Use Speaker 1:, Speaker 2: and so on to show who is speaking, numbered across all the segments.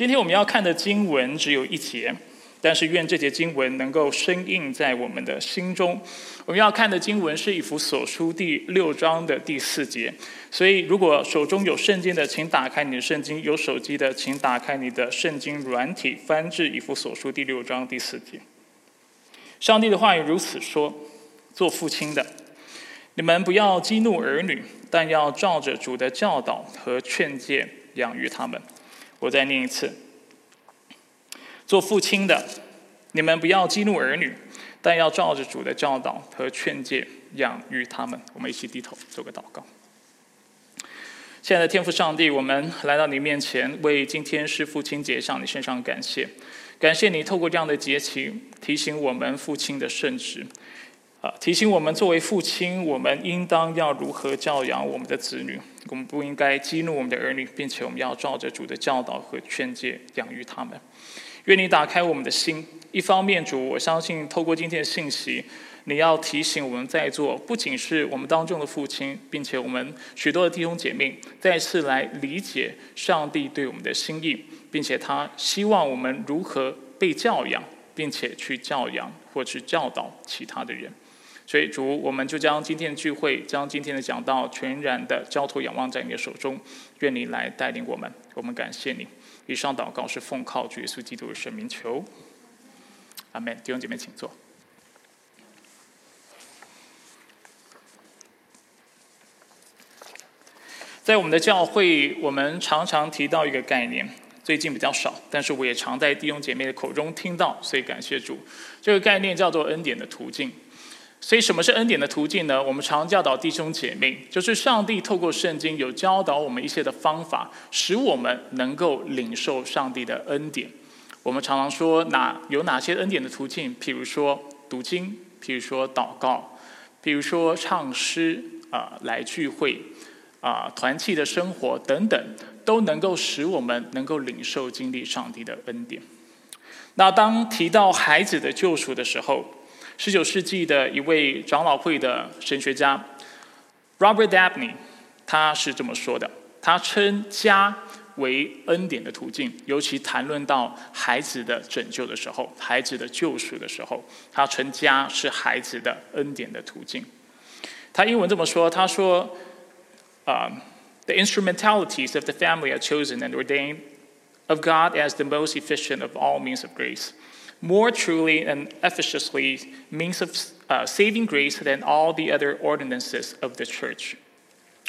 Speaker 1: 今天我们要看的经文只有一节，但是愿这节经文能够深印在我们的心中。我们要看的经文是以弗所书第六章的第四节，所以如果手中有圣经的，请打开你的圣经；有手机的，请打开你的圣经软体，翻至以弗所书第六章第四节。上帝的话语如此说：做父亲的，你们不要激怒儿女，但要照着主的教导和劝诫养育他们。我再念一次：做父亲的，你们不要激怒儿女。但要照着主的教导和劝诫养育他们。我们一起低头做个祷告。亲爱的天父上帝，我们来到你面前，为今天是父亲节向你献上感谢。感谢你透过这样的节期，提醒我们父亲的圣职，啊，提醒我们作为父亲，我们应当要如何教养我们的子女。我们不应该激怒我们的儿女，并且我们要照着主的教导和劝诫养育他们。愿你打开我们的心。一方面，主，我相信透过今天的信息，你要提醒我们在座，不仅是我们当中的父亲，并且我们许多的弟兄姐妹，再次来理解上帝对我们的心意，并且他希望我们如何被教养，并且去教养或去教导其他的人。所以，主，我们就将今天的聚会，将今天的讲道，全然的交托仰望在你的手中。愿你来带领我们，我们感谢你。以上祷告是奉靠主耶稣基督的圣名求。阿门，弟兄姐妹，请坐。在我们的教会，我们常常提到一个概念，最近比较少，但是我也常在弟兄姐妹的口中听到，所以感谢主。这个概念叫做恩典的途径。所以，什么是恩典的途径呢？我们常教导弟兄姐妹，就是上帝透过圣经有教导我们一些的方法，使我们能够领受上帝的恩典。我们常常说哪有哪些恩典的途径？譬如说读经，譬如说祷告，譬如说唱诗啊，来聚会啊，团契的生活等等，都能够使我们能够领受经历上帝的恩典。那当提到孩子的救赎的时候，十九世纪的一位长老会的神学家 Robert Dabney，他是这么说的，他称家。为恩典的途径，尤其谈论到孩子的拯救的时候，孩子的救赎的时候，他称家是孩子的恩典的途径。他英文这么说：“他说，啊，the instrumentalities of the family are chosen and ordained of God as the most efficient of all means of grace, more truly and efficaciously means of saving grace than all the other ordinances of the church。”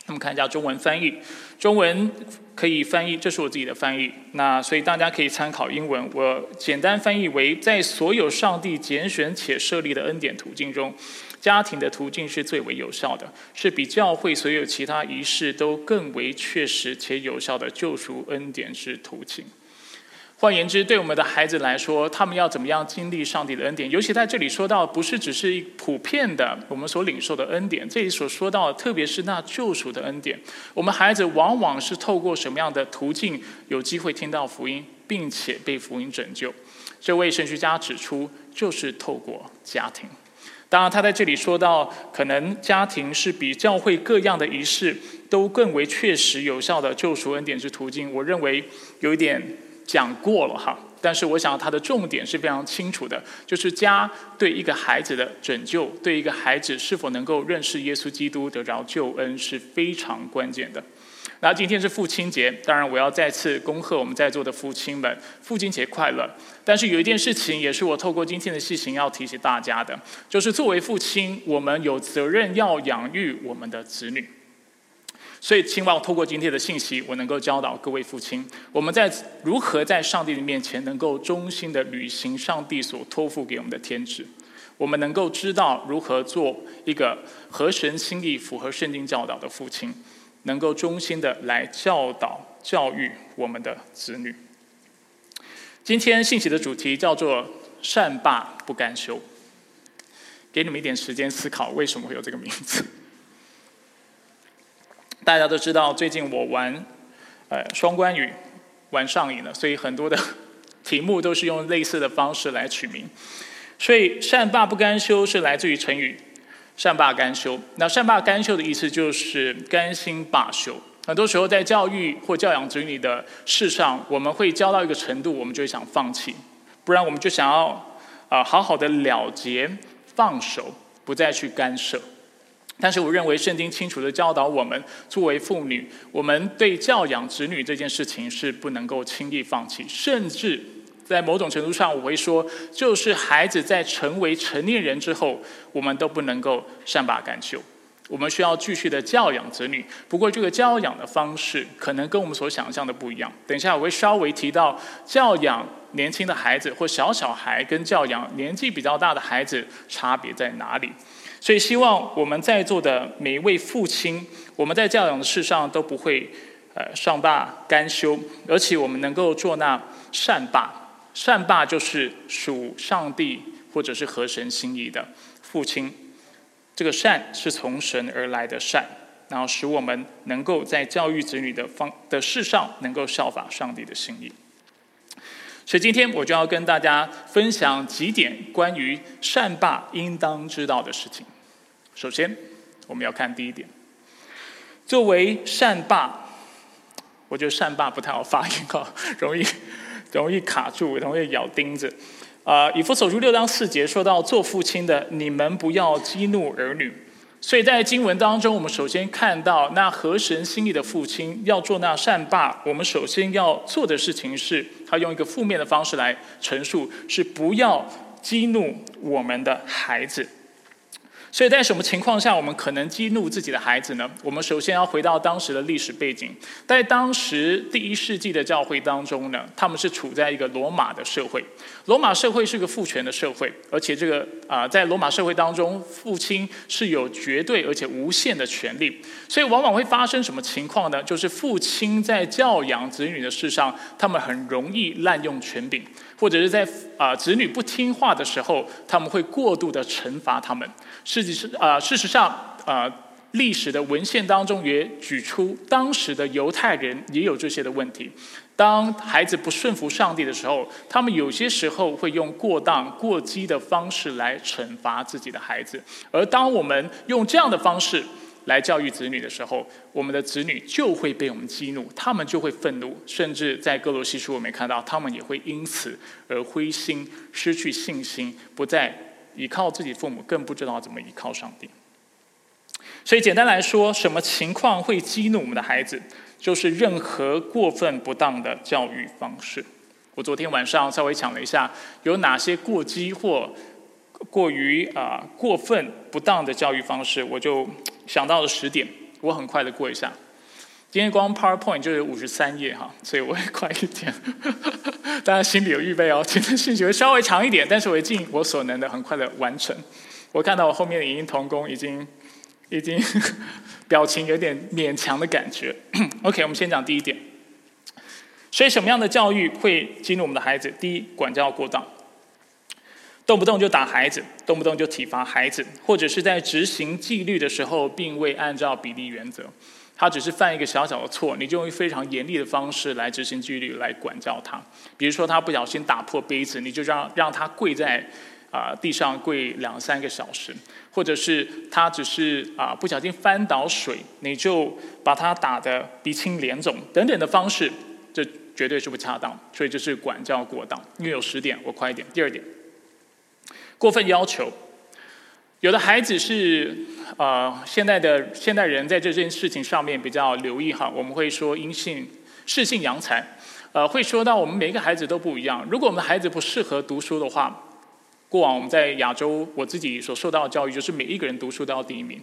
Speaker 1: 我们看一下中文翻译，中文可以翻译，这是我自己的翻译。那所以大家可以参考英文，我简单翻译为：在所有上帝拣选且设立的恩典途径中，家庭的途径是最为有效的，是比教会所有其他仪式都更为确实且有效的救赎恩典之途径。换言之，对我们的孩子来说，他们要怎么样经历上帝的恩典？尤其在这里说到，不是只是普遍的我们所领受的恩典，这里所说到，特别是那救赎的恩典，我们孩子往往是透过什么样的途径有机会听到福音，并且被福音拯救？这位神学家指出，就是透过家庭。当然，他在这里说到，可能家庭是比教会各样的仪式都更为确实有效的救赎恩典之途径。我认为有一点。讲过了哈，但是我想它的重点是非常清楚的，就是家对一个孩子的拯救，对一个孩子是否能够认识耶稣基督得着救恩是非常关键的。那今天是父亲节，当然我要再次恭贺我们在座的父亲们，父亲节快乐。但是有一件事情也是我透过今天的细行要提醒大家的，就是作为父亲，我们有责任要养育我们的子女。所以，希望透过今天的信息，我能够教导各位父亲，我们在如何在上帝的面前能够忠心的履行上帝所托付给我们的天职。我们能够知道如何做一个合神心意、符合圣经教导的父亲，能够忠心的来教导、教育我们的子女。今天信息的主题叫做“善罢不甘休”，给你们一点时间思考，为什么会有这个名字。大家都知道，最近我玩呃双关语玩上瘾了，所以很多的 题目都是用类似的方式来取名。所以“善罢不甘休”是来自于成语“善罢甘休”。那“善罢甘休”的意思就是甘心罢休很多时候在教育或教养子女的事上，我们会教到一个程度，我们就想放弃，不然我们就想要啊好好的了结、放手，不再去干涉。但是我认为圣经清楚的教导我们，作为妇女，我们对教养子女这件事情是不能够轻易放弃，甚至在某种程度上，我会说，就是孩子在成为成年人之后，我们都不能够善罢甘休。我们需要继续的教养子女，不过这个教养的方式可能跟我们所想象的不一样。等一下我会稍微提到教养年轻的孩子或小小孩跟教养年纪比较大的孩子差别在哪里。所以，希望我们在座的每一位父亲，我们在教养的事上都不会呃上罢甘休，而且我们能够做那善罢。善罢就是属上帝或者是合神心意的父亲。这个善是从神而来的善，然后使我们能够在教育子女的方的事上能够效法上帝的心意。所以今天我就要跟大家分享几点关于善霸应当知道的事情。首先，我们要看第一点。作为善霸，我觉得善霸不太好发音哈，容易 容易卡住，容易咬钉子。啊，以弗所书六章四节说到做父亲的，你们不要激怒儿女。所以在经文当中，我们首先看到那河神心里的父亲要做那善罢，我们首先要做的事情是，他用一个负面的方式来陈述，是不要激怒我们的孩子。所以在什么情况下我们可能激怒自己的孩子呢？我们首先要回到当时的历史背景，在当时第一世纪的教会当中呢，他们是处在一个罗马的社会。罗马社会是个父权的社会，而且这个啊，在罗马社会当中，父亲是有绝对而且无限的权利。所以往往会发生什么情况呢？就是父亲在教养子女的事上，他们很容易滥用权柄，或者是在啊子女不听话的时候，他们会过度的惩罚他们。事实是啊，事实上啊，历史的文献当中也举出，当时的犹太人也有这些的问题。当孩子不顺服上帝的时候，他们有些时候会用过当、过激的方式来惩罚自己的孩子。而当我们用这样的方式来教育子女的时候，我们的子女就会被我们激怒，他们就会愤怒，甚至在哥罗西书我们看到，他们也会因此而灰心、失去信心，不再。依靠自己父母，更不知道怎么依靠上帝。所以简单来说，什么情况会激怒我们的孩子？就是任何过分不当的教育方式。我昨天晚上稍微讲了一下，有哪些过激或过于啊过分不当的教育方式，我就想到了十点，我很快的过一下。今天光 PowerPoint 就有五十三页哈，所以我会快一点。大家心里有预备哦，今天信息会稍微长一点，但是我会尽我所能的很快的完成。我看到我后面的影音童工已经已经 表情有点勉强的感觉。OK，我们先讲第一点。所以什么样的教育会激怒我们的孩子？第一，管教过当，动不动就打孩子，动不动就体罚孩子，或者是在执行纪律的时候，并未按照比例原则。他只是犯一个小小的错，你就用非常严厉的方式来执行纪律来管教他。比如说他不小心打破杯子，你就让让他跪在啊地上跪两三个小时；或者是他只是啊不小心翻倒水，你就把他打得鼻青脸肿等等的方式，这绝对是不恰当。所以这是管教过当。因为有十点，我快一点。第二点，过分要求。有的孩子是，呃，现在的现代人在这件事情上面比较留意哈。我们会说因性适性扬才，呃，会说到我们每一个孩子都不一样。如果我们的孩子不适合读书的话，过往我们在亚洲我自己所受到的教育就是每一个人读书都要第一名。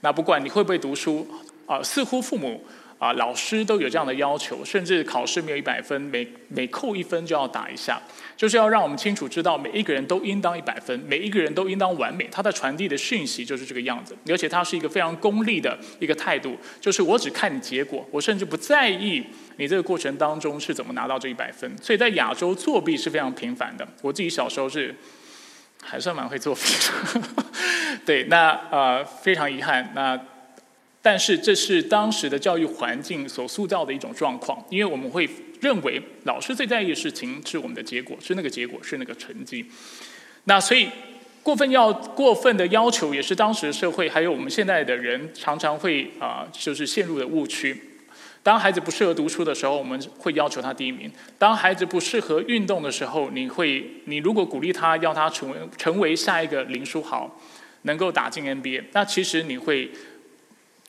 Speaker 1: 那不管你会不会读书，啊，似乎父母。啊，老师都有这样的要求，甚至考试没有一百分，每每扣一分就要打一下，就是要让我们清楚知道每一个人都应当一百分，每一个人都应当完美。他的传递的讯息就是这个样子，而且他是一个非常功利的一个态度，就是我只看你结果，我甚至不在意你这个过程当中是怎么拿到这一百分。所以在亚洲作弊是非常频繁的。我自己小时候是还算蛮会作弊的，对，那呃非常遗憾那。但是这是当时的教育环境所塑造的一种状况，因为我们会认为老师最在意的事情是我们的结果，是那个结果，是那个成绩。那所以过分要过分的要求，也是当时社会还有我们现在的人常常会啊，就是陷入的误区。当孩子不适合读书的时候，我们会要求他第一名；当孩子不适合运动的时候，你会，你如果鼓励他，要他成为成为下一个林书豪，能够打进 NBA，那其实你会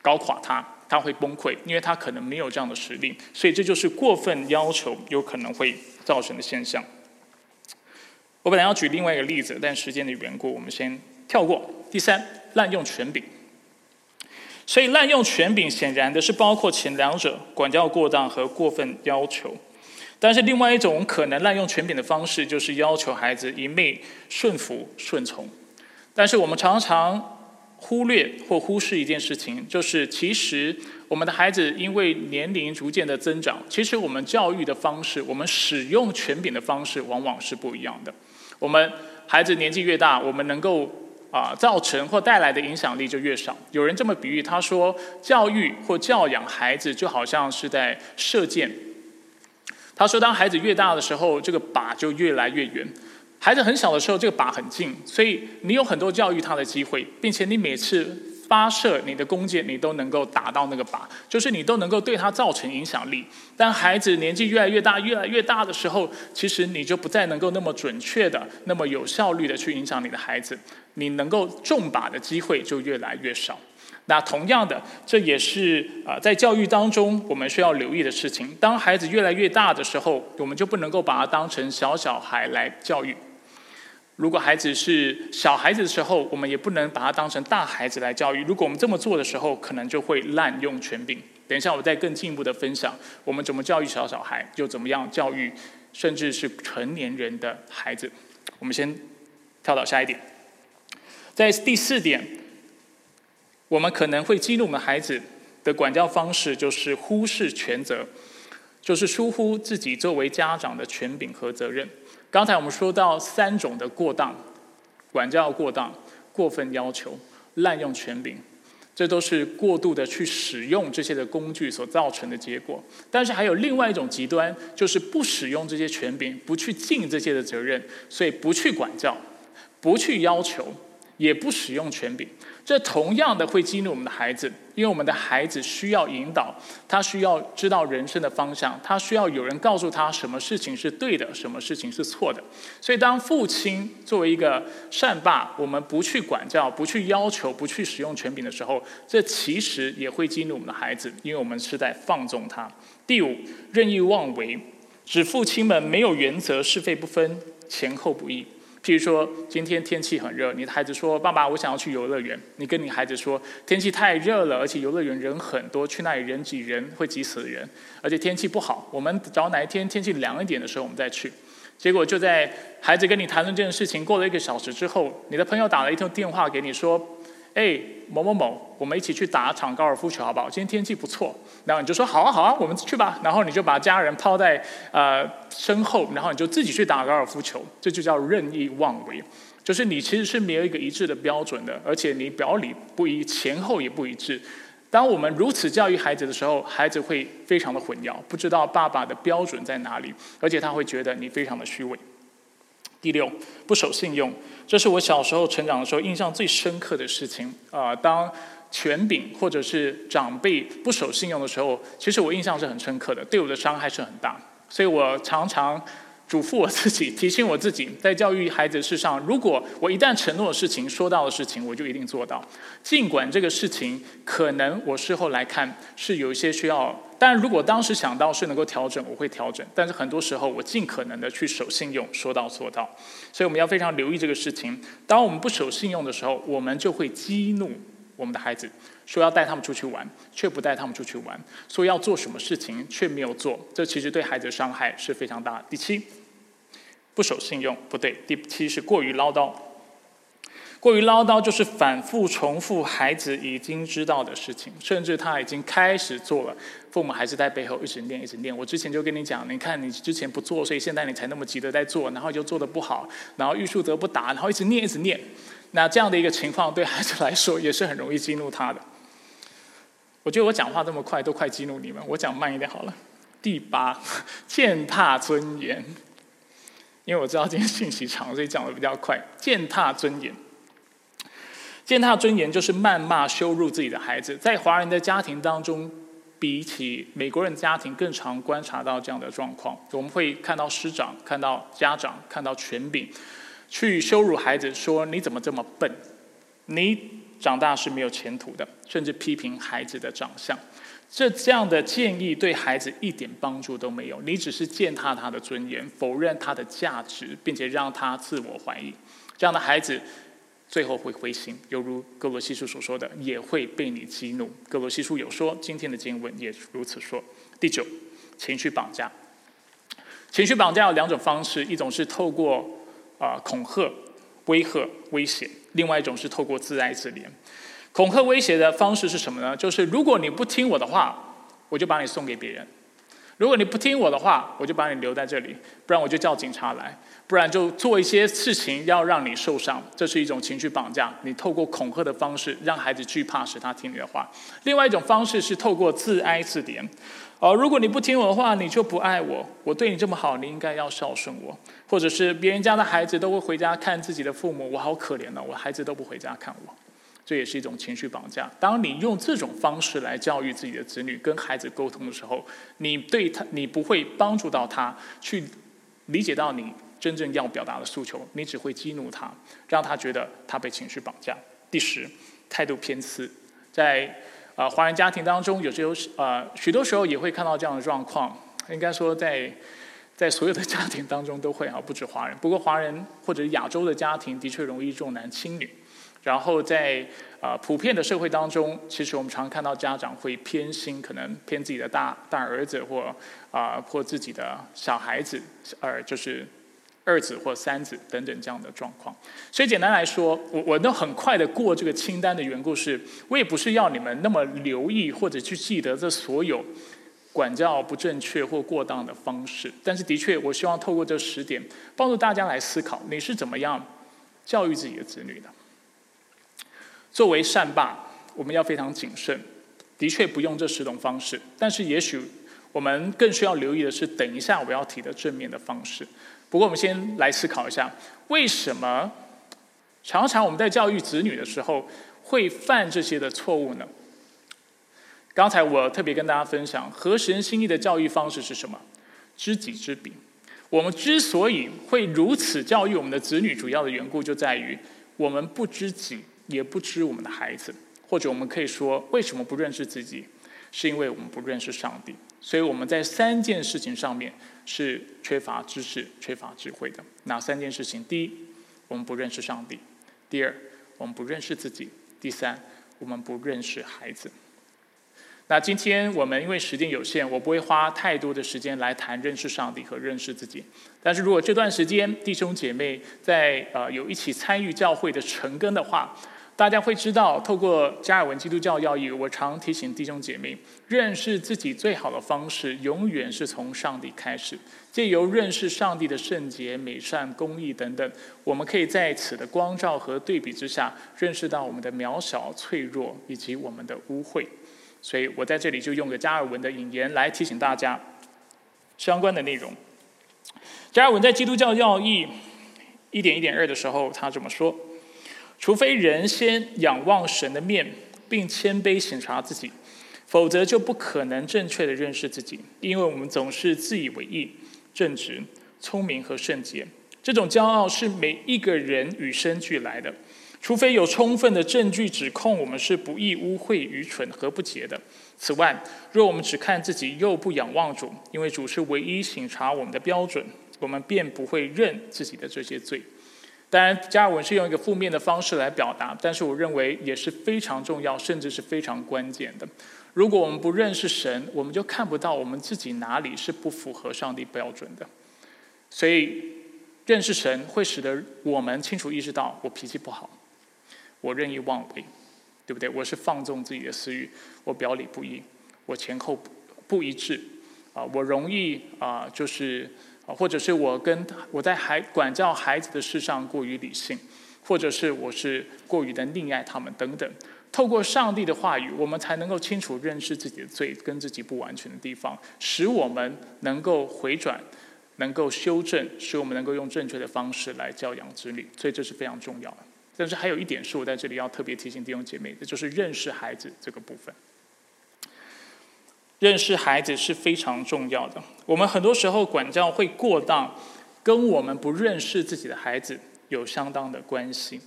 Speaker 1: 搞垮他，他会崩溃，因为他可能没有这样的实力。所以这就是过分要求有可能会造成的现象。我本来要举另外一个例子，但时间的缘故，我们先跳过。第三，滥用权柄。所以滥用权柄，显然的是包括前两者管教过当和过分要求。但是另外一种可能滥用权柄的方式，就是要求孩子一昧顺服顺从。但是我们常常忽略或忽视一件事情，就是其实我们的孩子因为年龄逐渐的增长，其实我们教育的方式，我们使用权柄的方式，往往是不一样的。我们孩子年纪越大，我们能够啊造成或带来的影响力就越少。有人这么比喻，他说，教育或教养孩子就好像是在射箭。他说，当孩子越大的时候，这个靶就越来越远。孩子很小的时候，这个靶很近，所以你有很多教育他的机会，并且你每次。发射你的弓箭，你都能够打到那个靶，就是你都能够对他造成影响力。但孩子年纪越来越大，越来越大的时候，其实你就不再能够那么准确的、那么有效率的去影响你的孩子，你能够中靶的机会就越来越少。那同样的，这也是啊，在教育当中我们需要留意的事情。当孩子越来越大的时候，我们就不能够把他当成小小孩来教育。如果孩子是小孩子的时候，我们也不能把他当成大孩子来教育。如果我们这么做的时候，可能就会滥用权柄。等一下，我再更进一步的分享，我们怎么教育小小孩，又怎么样教育，甚至是成年人的孩子。我们先跳到下一点，在第四点，我们可能会激怒我们孩子的管教方式，就是忽视权责，就是疏忽自己作为家长的权柄和责任。刚才我们说到三种的过当，管教过当、过分要求、滥用权柄，这都是过度的去使用这些的工具所造成的结果。但是还有另外一种极端，就是不使用这些权柄，不去尽这些的责任，所以不去管教，不去要求，也不使用权柄。这同样的会激怒我们的孩子，因为我们的孩子需要引导，他需要知道人生的方向，他需要有人告诉他什么事情是对的，什么事情是错的。所以，当父亲作为一个善爸，我们不去管教、不去要求、不去使用权柄的时候，这其实也会激怒我们的孩子，因为我们是在放纵他。第五，任意妄为，指父亲们没有原则、是非不分、前后不义。譬如说，今天天气很热，你的孩子说：“爸爸，我想要去游乐园。”你跟你孩子说：“天气太热了，而且游乐园人很多，去那里人挤人，会挤死人。而且天气不好，我们找哪一天天气凉一点的时候我们再去。”结果就在孩子跟你谈论这件事情过了一个小时之后，你的朋友打了一通电话给你说。哎，某某某，我们一起去打场高尔夫球好不好？今天天气不错，然后你就说好啊好啊，我们去吧。然后你就把家人抛在呃身后，然后你就自己去打高尔夫球，这就叫任意妄为。就是你其实是没有一个一致的标准的，而且你表里不一，前后也不一致。当我们如此教育孩子的时候，孩子会非常的混淆，不知道爸爸的标准在哪里，而且他会觉得你非常的虚伪。第六，不守信用，这是我小时候成长的时候印象最深刻的事情啊。当权柄或者是长辈不守信用的时候，其实我印象是很深刻的，对我的伤害是很大。所以我常常。嘱咐我自己，提醒我自己，在教育孩子事上，如果我一旦承诺的事情、说到的事情，我就一定做到。尽管这个事情可能我事后来看是有一些需要，但如果当时想到是能够调整，我会调整。但是很多时候，我尽可能的去守信用，说到做到。所以我们要非常留意这个事情。当我们不守信用的时候，我们就会激怒我们的孩子。说要带他们出去玩，却不带他们出去玩；说要做什么事情，却没有做。这其实对孩子的伤害是非常大。第七，不守信用，不对。第七是过于唠叨，过于唠叨就是反复重复孩子已经知道的事情，甚至他已经开始做了，父母还是在背后一直念，一直念。我之前就跟你讲，你看你之前不做，所以现在你才那么急的在做，然后就做的不好，然后欲速则不达，然后一直念，一直念。那这样的一个情况，对孩子来说也是很容易激怒他的。我觉得我讲话这么快，都快激怒你们。我讲慢一点好了。第八，践踏尊严。因为我知道今天信息长，所以讲的比较快。践踏尊严，践踏尊严就是谩骂、羞辱自己的孩子。在华人的家庭当中，比起美国人家庭更常观察到这样的状况。我们会看到师长、看到家长、看到权柄，去羞辱孩子，说你怎么这么笨，你长大是没有前途的，甚至批评孩子的长相。这这样的建议对孩子一点帮助都没有，你只是践踏他的尊严，否认他的价值，并且让他自我怀疑。这样的孩子最后会灰心，犹如哥罗西书所说的，也会被你激怒。哥罗西书有说，今天的经文也如此说。第九，情绪绑架。情绪绑架有两种方式，一种是透过啊恐吓、威吓、威胁，另外一种是透过自爱自怜。恐吓威胁的方式是什么呢？就是如果你不听我的话，我就把你送给别人；如果你不听我的话，我就把你留在这里，不然我就叫警察来，不然就做一些事情要让你受伤。这是一种情绪绑架，你透过恐吓的方式让孩子惧怕，使他听你的话。另外一种方式是透过自哀自怜。哦，如果你不听我的话，你就不爱我。我对你这么好，你应该要孝顺我。或者是别人家的孩子都会回家看自己的父母，我好可怜呢，我孩子都不回家看我。这也是一种情绪绑架。当你用这种方式来教育自己的子女、跟孩子沟通的时候，你对他，你不会帮助到他去理解到你真正要表达的诉求，你只会激怒他，让他觉得他被情绪绑架。第十，态度偏私，在啊华人家庭当中，有时候呃许多时候也会看到这样的状况。应该说，在在所有的家庭当中都会啊，不止华人。不过华人或者亚洲的家庭的确容易重男轻女。然后在啊普遍的社会当中，其实我们常看到家长会偏心，可能偏自己的大大儿子或啊或自己的小孩子，呃就是二子或三子等等这样的状况。所以简单来说，我我都很快的过这个清单的缘故是，我也不是要你们那么留意或者去记得这所有管教不正确或过当的方式。但是的确，我希望透过这十点，帮助大家来思考，你是怎么样教育自己的子女的。作为善爸，我们要非常谨慎。的确不用这十种方式，但是也许我们更需要留意的是，等一下我要提的正面的方式。不过我们先来思考一下，为什么常常我们在教育子女的时候会犯这些的错误呢？刚才我特别跟大家分享，合神心意的教育方式是什么？知己知彼。我们之所以会如此教育我们的子女，主要的缘故就在于我们不知己。也不知我们的孩子，或者我们可以说，为什么不认识自己？是因为我们不认识上帝。所以我们在三件事情上面是缺乏知识、缺乏智慧的。哪三件事情？第一，我们不认识上帝；第二，我们不认识自己；第三，我们不认识孩子。那今天我们因为时间有限，我不会花太多的时间来谈认识上帝和认识自己。但是如果这段时间弟兄姐妹在呃有一起参与教会的成根的话，大家会知道，透过加尔文基督教要义，我常提醒弟兄姐妹，认识自己最好的方式，永远是从上帝开始。借由认识上帝的圣洁、美善、公义等等，我们可以在此的光照和对比之下，认识到我们的渺小、脆弱以及我们的污秽。所以我在这里就用个加尔文的引言来提醒大家相关的内容。加尔文在基督教要义一点一点二的时候，他这么说。除非人先仰望神的面，并谦卑审查自己，否则就不可能正确的认识自己。因为我们总是自以为意、正直、聪明和圣洁。这种骄傲是每一个人与生俱来的。除非有充分的证据指控我们是不义、污秽、愚蠢和不洁的。此外，若我们只看自己，又不仰望主，因为主是唯一审查我们的标准，我们便不会认自己的这些罪。当然，加尔文是用一个负面的方式来表达，但是我认为也是非常重要，甚至是非常关键的。如果我们不认识神，我们就看不到我们自己哪里是不符合上帝标准的。所以，认识神会使得我们清楚意识到，我脾气不好，我任意妄为，对不对？我是放纵自己的私欲，我表里不一，我前后不不一致，啊，我容易啊，就是啊。或者是我跟我在孩管教孩子的事上过于理性，或者是我是过于的溺爱他们等等。透过上帝的话语，我们才能够清楚认识自己的罪跟自己不完全的地方，使我们能够回转，能够修正，使我们能够用正确的方式来教养子女。所以这是非常重要的。但是还有一点是我在这里要特别提醒弟兄姐妹的，就是认识孩子这个部分。认识孩子是非常重要的。我们很多时候管教会过当，跟我们不认识自己的孩子有相当的关系。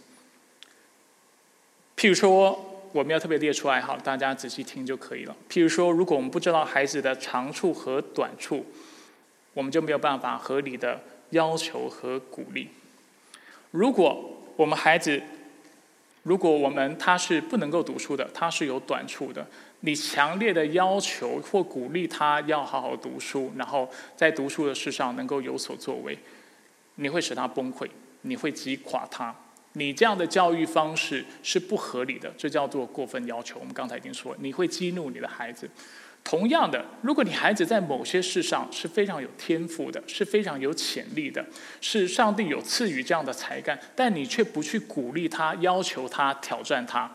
Speaker 1: 譬如说，我们要特别列出来，好，大家仔细听就可以了。譬如说，如果我们不知道孩子的长处和短处，我们就没有办法合理的要求和鼓励。如果我们孩子，如果我们他是不能够读书的，他是有短处的，你强烈的要求或鼓励他要好好读书，然后在读书的事上能够有所作为，你会使他崩溃，你会击垮他。你这样的教育方式是不合理的，这叫做过分要求。我们刚才已经说，你会激怒你的孩子。同样的，如果你孩子在某些事上是非常有天赋的，是非常有潜力的，是上帝有赐予这样的才干，但你却不去鼓励他、要求他、挑战他，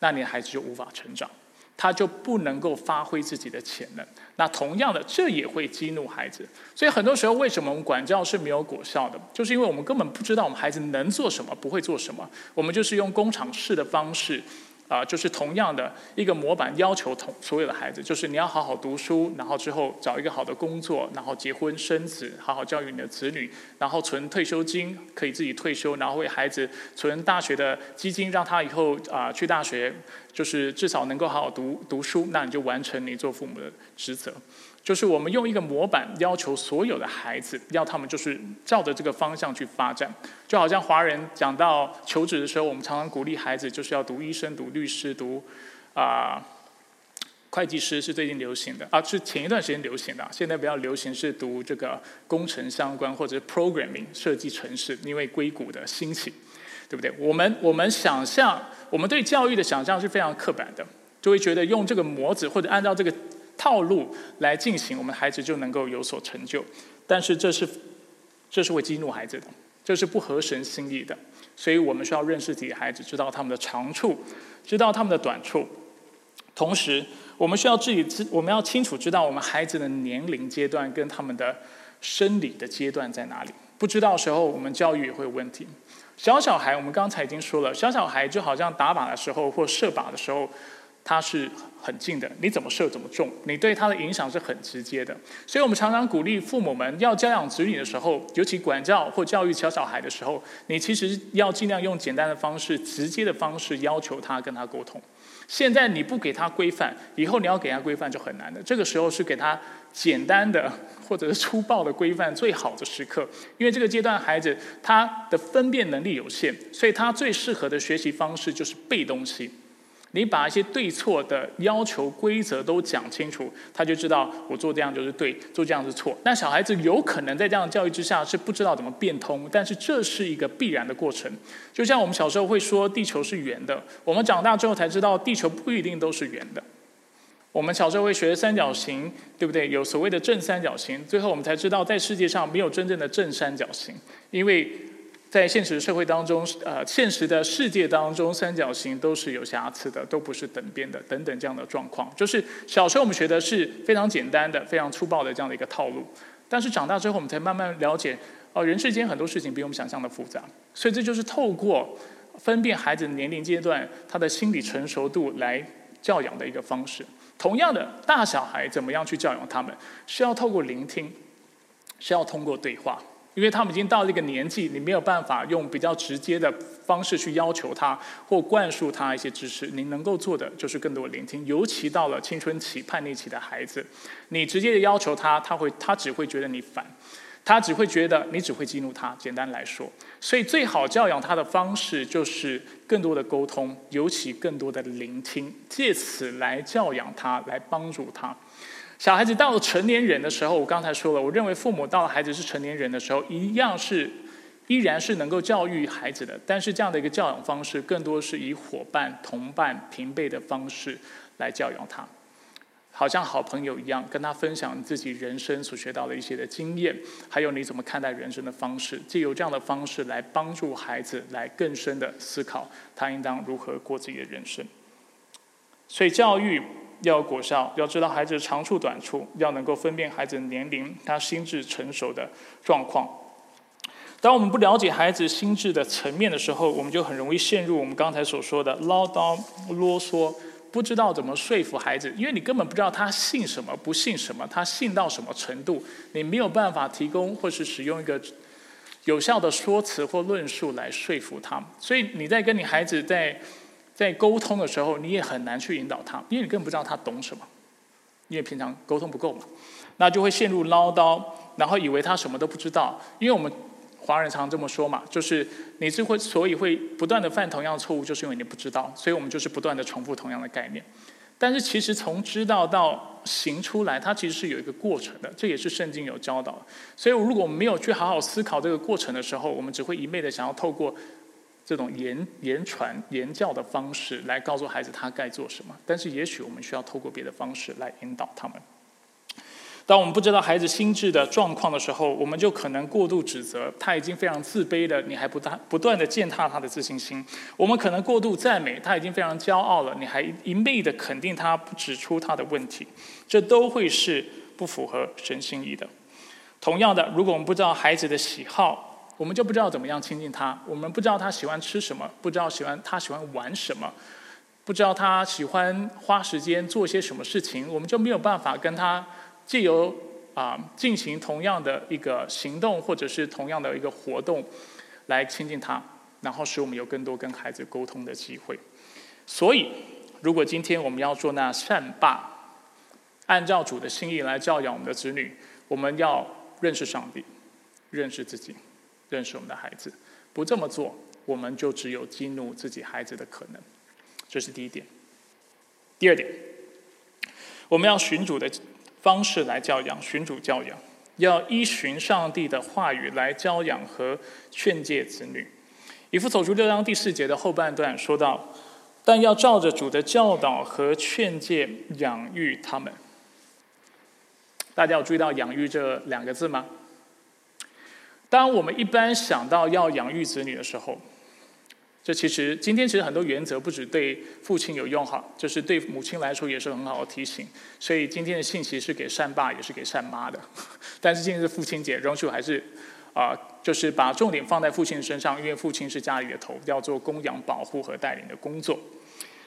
Speaker 1: 那你的孩子就无法成长。他就不能够发挥自己的潜能。那同样的，这也会激怒孩子。所以很多时候，为什么我们管教是没有果效的？就是因为我们根本不知道我们孩子能做什么，不会做什么。我们就是用工厂式的方式。啊，就是同样的一个模板，要求同所有的孩子，就是你要好好读书，然后之后找一个好的工作，然后结婚生子，好好教育你的子女，然后存退休金，可以自己退休，然后为孩子存大学的基金，让他以后啊去大学，就是至少能够好好读读书，那你就完成你做父母的职责。就是我们用一个模板要求所有的孩子，要他们就是照着这个方向去发展，就好像华人讲到求职的时候，我们常常鼓励孩子就是要读医生、读律师、读啊会计师是最近流行的啊，是前一段时间流行的，现在比较流行是读这个工程相关或者 programming 设计城市，因为硅谷的兴起，对不对？我们我们想象，我们对教育的想象是非常刻板的，就会觉得用这个模子或者按照这个。套路来进行，我们孩子就能够有所成就。但是这是这是会激怒孩子的，这是不合神心意的。所以我们需要认识自己的孩子，知道他们的长处，知道他们的短处。同时，我们需要自己知，我们要清楚知道我们孩子的年龄阶段跟他们的生理的阶段在哪里。不知道时候，我们教育也会有问题。小小孩，我们刚才已经说了，小小孩就好像打靶的时候或射靶的时候。它是很近的，你怎么射怎么中，你对它的影响是很直接的。所以我们常常鼓励父母们要教养子女的时候，尤其管教或教育小小孩的时候，你其实要尽量用简单的方式、直接的方式要求他跟他沟通。现在你不给他规范，以后你要给他规范就很难的。这个时候是给他简单的或者是粗暴的规范最好的时刻，因为这个阶段孩子他的分辨能力有限，所以他最适合的学习方式就是背东西。你把一些对错的要求规则都讲清楚，他就知道我做这样就是对，做这样是错。那小孩子有可能在这样的教育之下是不知道怎么变通，但是这是一个必然的过程。就像我们小时候会说地球是圆的，我们长大之后才知道地球不一定都是圆的。我们小时候会学三角形，对不对？有所谓的正三角形，最后我们才知道在世界上没有真正的正三角形，因为。在现实社会当中，呃，现实的世界当中，三角形都是有瑕疵的，都不是等边的，等等这样的状况。就是小时候我们学的是非常简单的、非常粗暴的这样的一个套路，但是长大之后，我们才慢慢了解，哦，人世间很多事情比我们想象的复杂。所以这就是透过分辨孩子的年龄阶段、他的心理成熟度来教养的一个方式。同样的，大小孩怎么样去教养他们，是要透过聆听，是要通过对话。因为他们已经到了一个年纪，你没有办法用比较直接的方式去要求他或灌输他一些知识。你能够做的就是更多聆听，尤其到了青春期、叛逆期的孩子，你直接的要求他，他会他只会觉得你烦，他只会觉得你只会激怒他。简单来说，所以最好教养他的方式就是更多的沟通，尤其更多的聆听，借此来教养他，来帮助他。小孩子到了成年人的时候，我刚才说了，我认为父母到了孩子是成年人的时候，一样是依然是能够教育孩子的，但是这样的一个教养方式，更多是以伙伴、同伴、平辈的方式来教养他，好像好朋友一样，跟他分享自己人生所学到的一些的经验，还有你怎么看待人生的方式，借由这样的方式来帮助孩子来更深的思考他应当如何过自己的人生。所以教育。要果效，要知道孩子的长处短处，要能够分辨孩子的年龄、他心智成熟的状况。当我们不了解孩子心智的层面的时候，我们就很容易陷入我们刚才所说的唠叨、啰嗦、不知道怎么说服孩子，因为你根本不知道他信什么、不信什么，他信到什么程度，你没有办法提供或是使用一个有效的说辞或论述来说服他。所以你在跟你孩子在在沟通的时候，你也很难去引导他，因为你根本不知道他懂什么，因为平常沟通不够嘛，那就会陷入唠叨，然后以为他什么都不知道，因为我们。华人常这么说嘛，就是你就会，所以会不断的犯同样的错误，就是因为你不知道，所以我们就是不断的重复同样的概念。但是其实从知道到行出来，它其实是有一个过程的，这也是圣经有教导。所以如果我们没有去好好思考这个过程的时候，我们只会一昧的想要透过这种言言传言教的方式来告诉孩子他该做什么。但是也许我们需要透过别的方式来引导他们。当我们不知道孩子心智的状况的时候，我们就可能过度指责他已经非常自卑了，你还不断不断的践踏他的自信心；我们可能过度赞美他已经非常骄傲了，你还一昧的肯定他，不指出他的问题，这都会是不符合神心意的。同样的，如果我们不知道孩子的喜好，我们就不知道怎么样亲近他；我们不知道他喜欢吃什么，不知道喜欢他喜欢玩什么，不知道他喜欢花时间做些什么事情，我们就没有办法跟他。借由啊进行同样的一个行动，或者是同样的一个活动，来亲近他，然后使我们有更多跟孩子沟通的机会。所以，如果今天我们要做那善爸，按照主的心意来教养我们的子女，我们要认识上帝，认识自己，认识我们的孩子。不这么做，我们就只有激怒自己孩子的可能。这是第一点。第二点，我们要寻主的。方式来教养，寻主教养，要依循上帝的话语来教养和劝诫子女。以弗所书六章第四节的后半段说到：“但要照着主的教导和劝诫养育他们。”大家有注意到“养育”这两个字吗？当我们一般想到要养育子女的时候，这其实今天其实很多原则不止对父亲有用哈，就是对母亲来说也是很好的提醒。所以今天的信息是给善爸也是给善妈的。但是今天是父亲节，容许还是啊，就是把重点放在父亲身上，因为父亲是家里的头，要做供养、保护和带领的工作。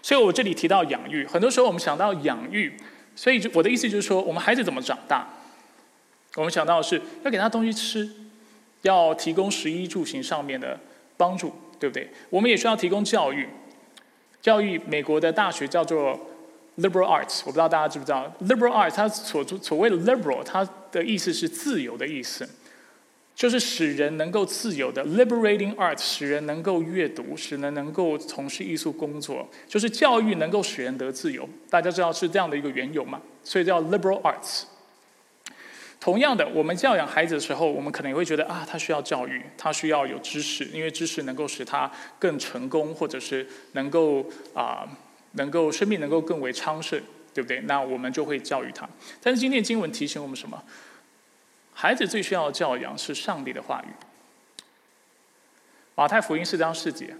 Speaker 1: 所以我这里提到养育，很多时候我们想到养育，所以我的意思就是说，我们孩子怎么长大，我们想到的是要给他东西吃，要提供食衣住行上面的帮助。对不对？我们也需要提供教育，教育美国的大学叫做 liberal arts，我不知道大家知不知道 liberal arts，它所所谓的 liberal，它的意思是自由的意思，就是使人能够自由的 liberating arts，使人能够阅读，使人能够从事艺术工作，就是教育能够使人得自由。大家知道是这样的一个缘由嘛？所以叫 liberal arts。同样的，我们教养孩子的时候，我们可能也会觉得啊，他需要教育，他需要有知识，因为知识能够使他更成功，或者是能够啊，能够生命能够更为昌盛，对不对？那我们就会教育他。但是今天经文提醒我们什么？孩子最需要教养是上帝的话语。马太福音四章四节，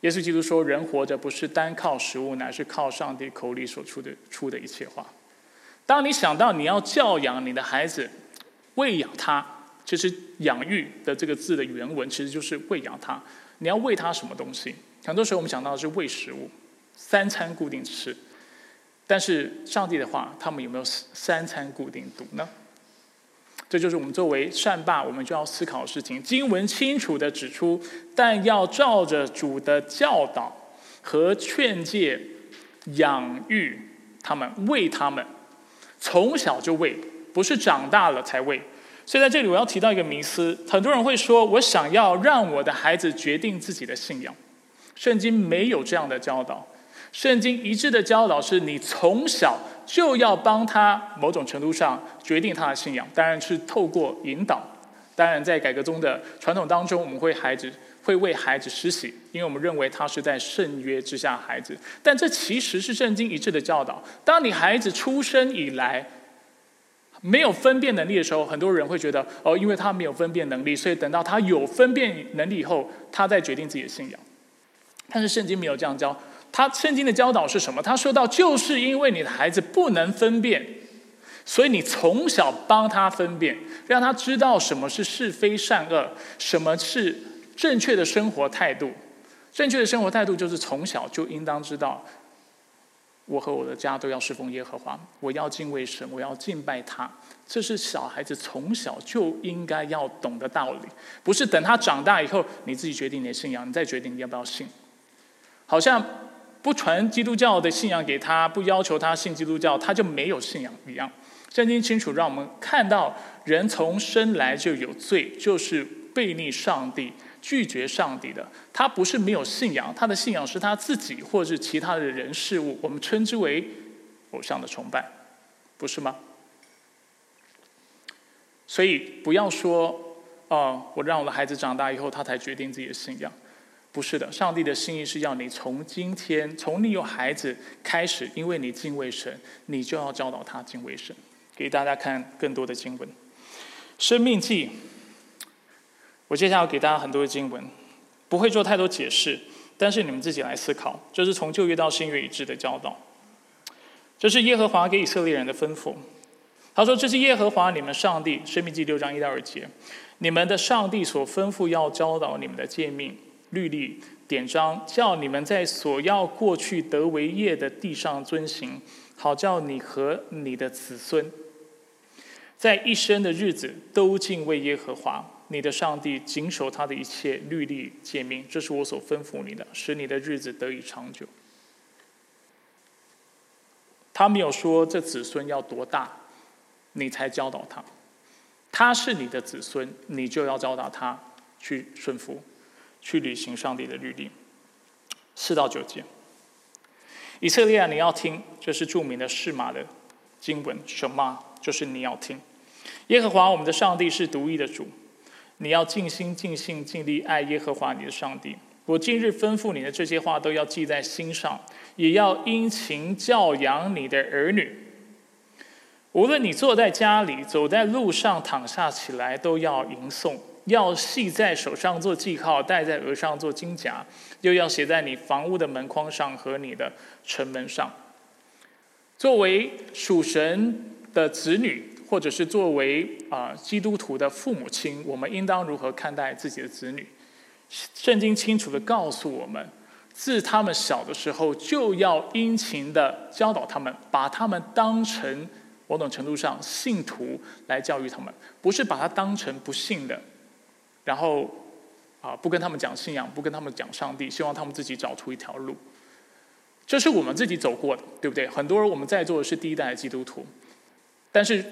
Speaker 1: 耶稣基督说：“人活着不是单靠食物，乃是靠上帝口里所出的出的一切话。”当你想到你要教养你的孩子，喂养他，其实“养育”的这个字的原文其实就是喂养他。你要喂他什么东西？很多时候我们想到的是喂食物，三餐固定吃。但是上帝的话，他们有没有三餐固定读呢？这就是我们作为善爸，我们就要思考的事情。经文清楚的指出，但要照着主的教导和劝诫养育他们，喂他们。从小就喂，不是长大了才喂。所以在这里我要提到一个迷思：很多人会说，我想要让我的孩子决定自己的信仰。圣经没有这样的教导。圣经一致的教导是你从小就要帮他某种程度上决定他的信仰，当然是透过引导。当然，在改革中的传统当中，我们会孩子会为孩子施洗，因为我们认为他是在圣约之下孩子。但这其实是圣经一致的教导。当你孩子出生以来没有分辨能力的时候，很多人会觉得哦，因为他没有分辨能力，所以等到他有分辨能力以后，他再决定自己的信仰。但是圣经没有这样教。他圣经的教导是什么？他说到，就是因为你的孩子不能分辨。所以你从小帮他分辨，让他知道什么是是非善恶，什么是正确的生活态度，正确的生活态度就是从小就应当知道，我和我的家都要侍奉耶和华，我要敬畏神，我要敬拜他。这是小孩子从小就应该要懂的道理，不是等他长大以后你自己决定你的信仰，你再决定你要不要信。好像不传基督教的信仰给他，不要求他信基督教，他就没有信仰一样。圣经清楚让我们看到，人从生来就有罪，就是背逆上帝。拒绝上帝的，他不是没有信仰，他的信仰是他自己或者是其他的人事物，我们称之为偶像的崇拜，不是吗？所以不要说哦，我让我的孩子长大以后，他才决定自己的信仰，不是的。上帝的心意是要你从今天，从你有孩子开始，因为你敬畏神，你就要教导他敬畏神。给大家看更多的经文，《生命记》。我接下来给大家很多的经文，不会做太多解释，但是你们自己来思考。这是从旧约到新约一致的教导。这是耶和华给以色列人的吩咐。他说：“这是耶和华你们上帝，生命记六章一到二节，你们的上帝所吩咐要教导你们的诫命、律例、典章，叫你们在所要过去得为业的地上遵行，好叫你和你的子孙，在一生的日子都敬畏耶和华。”你的上帝谨守他的一切律例诫命，这是我所吩咐你的，使你的日子得以长久。他没有说这子孙要多大，你才教导他。他是你的子孙，你就要教导他去顺服，去履行上帝的律例。四到九节，以色列，你要听，这是著名的释马的经文，什么？就是你要听，耶和华我们的上帝是独一的主。你要尽心、尽性、尽力爱耶和华你的上帝。我今日吩咐你的这些话，都要记在心上，也要殷勤教养你的儿女。无论你坐在家里、走在路上、躺下起来，都要吟诵；要系在手上做记号，戴在额上做金甲，又要写在你房屋的门框上和你的城门上。作为属神的子女。或者是作为啊基督徒的父母亲，我们应当如何看待自己的子女？圣经清楚的告诉我们，自他们小的时候就要殷勤的教导他们，把他们当成某种程度上信徒来教育他们，不是把他当成不信的，然后啊不跟他们讲信仰，不跟他们讲上帝，希望他们自己找出一条路。这是我们自己走过的，对不对？很多人我们在座的是第一代基督徒，但是。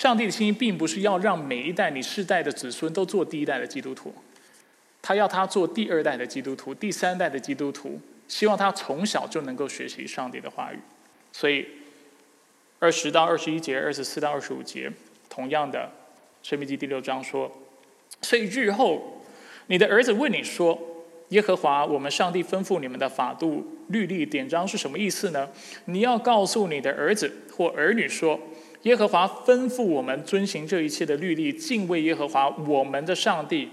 Speaker 1: 上帝的心意并不是要让每一代你世代的子孙都做第一代的基督徒，他要他做第二代的基督徒、第三代的基督徒，希望他从小就能够学习上帝的话语。所以，二十到二十一节、二十四到二十五节，同样的，《生命记》第六章说：“所以日后，你的儿子问你说，耶和华我们上帝吩咐你们的法度、律例、典章是什么意思呢？你要告诉你的儿子或儿女说。”耶和华吩咐我们遵行这一切的律例，敬畏耶和华我们的上帝，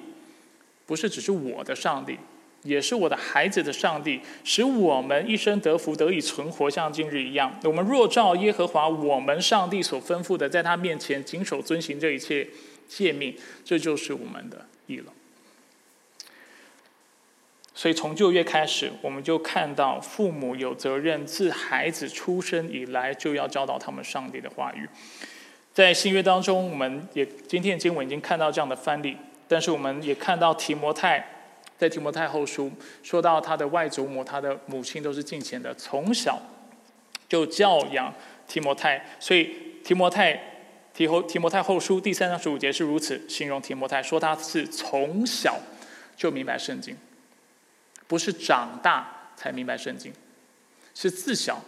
Speaker 1: 不是只是我的上帝，也是我的孩子的上帝，使我们一生得福，得以存活，像今日一样。我们若照耶和华我们上帝所吩咐的，在他面前谨守遵行这一切诫命，这就是我们的义了。所以从旧约开始，我们就看到父母有责任自孩子出生以来就要教导他们上帝的话语。在新约当中，我们也今天经文已经看到这样的范例，但是我们也看到提摩太在提摩太后书说到他的外祖母、他的母亲都是敬虔的，从小就教养提摩太。所以提摩太提后提摩太后书第三章十五节是如此形容提摩太，说他是从小就明白圣经。不是长大才明白圣经，是自小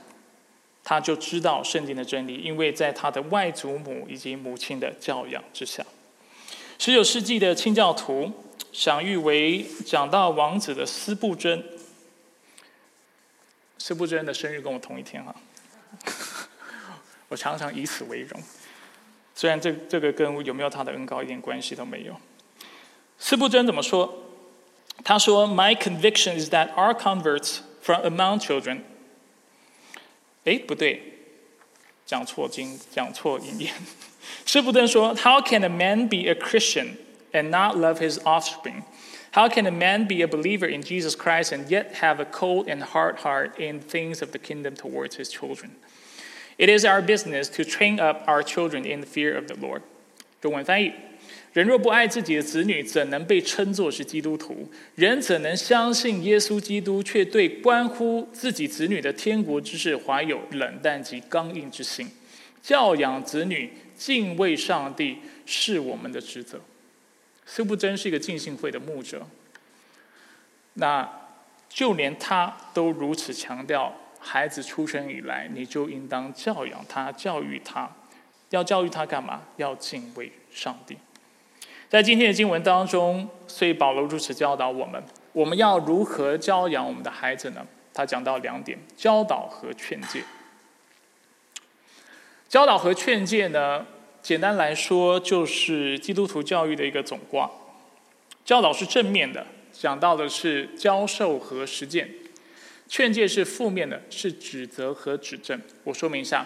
Speaker 1: 他就知道圣经的真理，因为在他的外祖母以及母亲的教养之下。十九世纪的清教徒享誉为讲道王子的斯布真，斯布真的生日跟我同一天哈，我常常以此为荣。虽然这这个跟有没有他的恩高一点关系都没有。斯布真怎么说？他说：“My conviction is that our converts from among children。”哎，不对，讲错经，讲错引言。斯布登说：“How can a man be a Christian and not love his offspring? How can a man be a believer in Jesus Christ and yet have a cold and hard heart in things of the kingdom towards his children? It is our business to train up our children in the fear of the Lord. 中文翻译： 人若不爱自己的子女，怎能被称作是基督徒？人怎能相信耶稣基督，却对关乎自己子女的天国之事怀有冷淡及刚硬之心？教养子女敬畏上帝是我们的职责。苏布真是一个敬信会的牧者，那就连他都如此强调，孩子出生以来，你就应当教养他、教育他，要教育他干嘛？要敬畏上帝。在今天的经文当中，所以保罗如此教导我们：我们要如何教养我们的孩子呢？他讲到两点：教导和劝诫。教导和劝诫呢？简单来说，就是基督徒教育的一个总卦。教导是正面的，讲到的是教授和实践；劝诫是负面的，是指责和指正。我说明一下，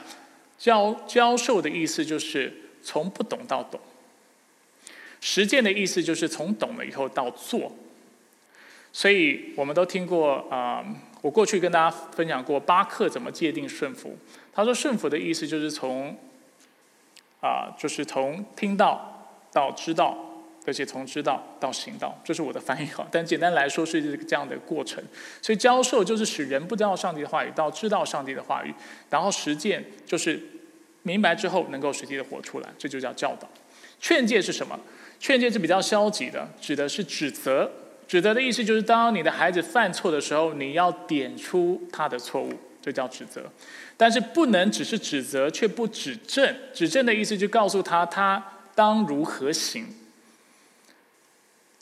Speaker 1: 教教授的意思就是从不懂到懂；实践的意思就是从懂了以后到做。所以我们都听过啊，我过去跟大家分享过巴克怎么界定顺服。他说顺服的意思就是从。啊，就是从听到到知道，而且从知道到行道，这是我的翻译哈。但简单来说是这样的过程。所以教授就是使人不知道上帝的话语到知道上帝的话语，然后实践就是明白之后能够实际的活出来，这就叫教导。劝诫是什么？劝诫是比较消极的，指的是指责。指责的意思就是当你的孩子犯错的时候，你要点出他的错误，这叫指责。但是不能只是指责却不指正，指正的意思就告诉他他当如何行，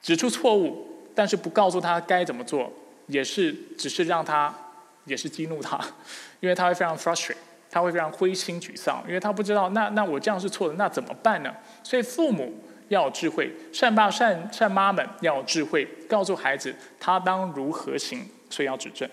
Speaker 1: 指出错误，但是不告诉他该怎么做，也是只是让他也是激怒他，因为他会非常 frustrated，他会非常灰心沮丧，因为他不知道那那我这样是错的，那怎么办呢？所以父母要智慧，善爸善善妈们要智慧，告诉孩子他当如何行，所以要指正。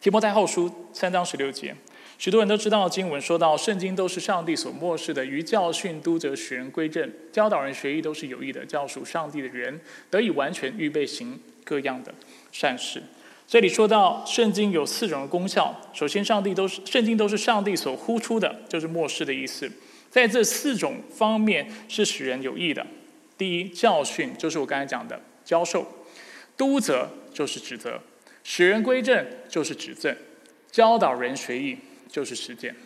Speaker 1: 提摩太后书三章十六节，许多人都知道经文说到，圣经都是上帝所漠视的，于教训、督责、使人归正、教导人学艺，都是有益的，教属上帝的人得以完全预备行各样的善事。这里说到圣经有四种功效，首先，上帝都是圣经都是上帝所呼出的，就是漠视的意思。在这四种方面是使人有益的。第一，教训就是我刚才讲的教授；督责就是指责。使人归正就是指正，教导人学艺就是实践。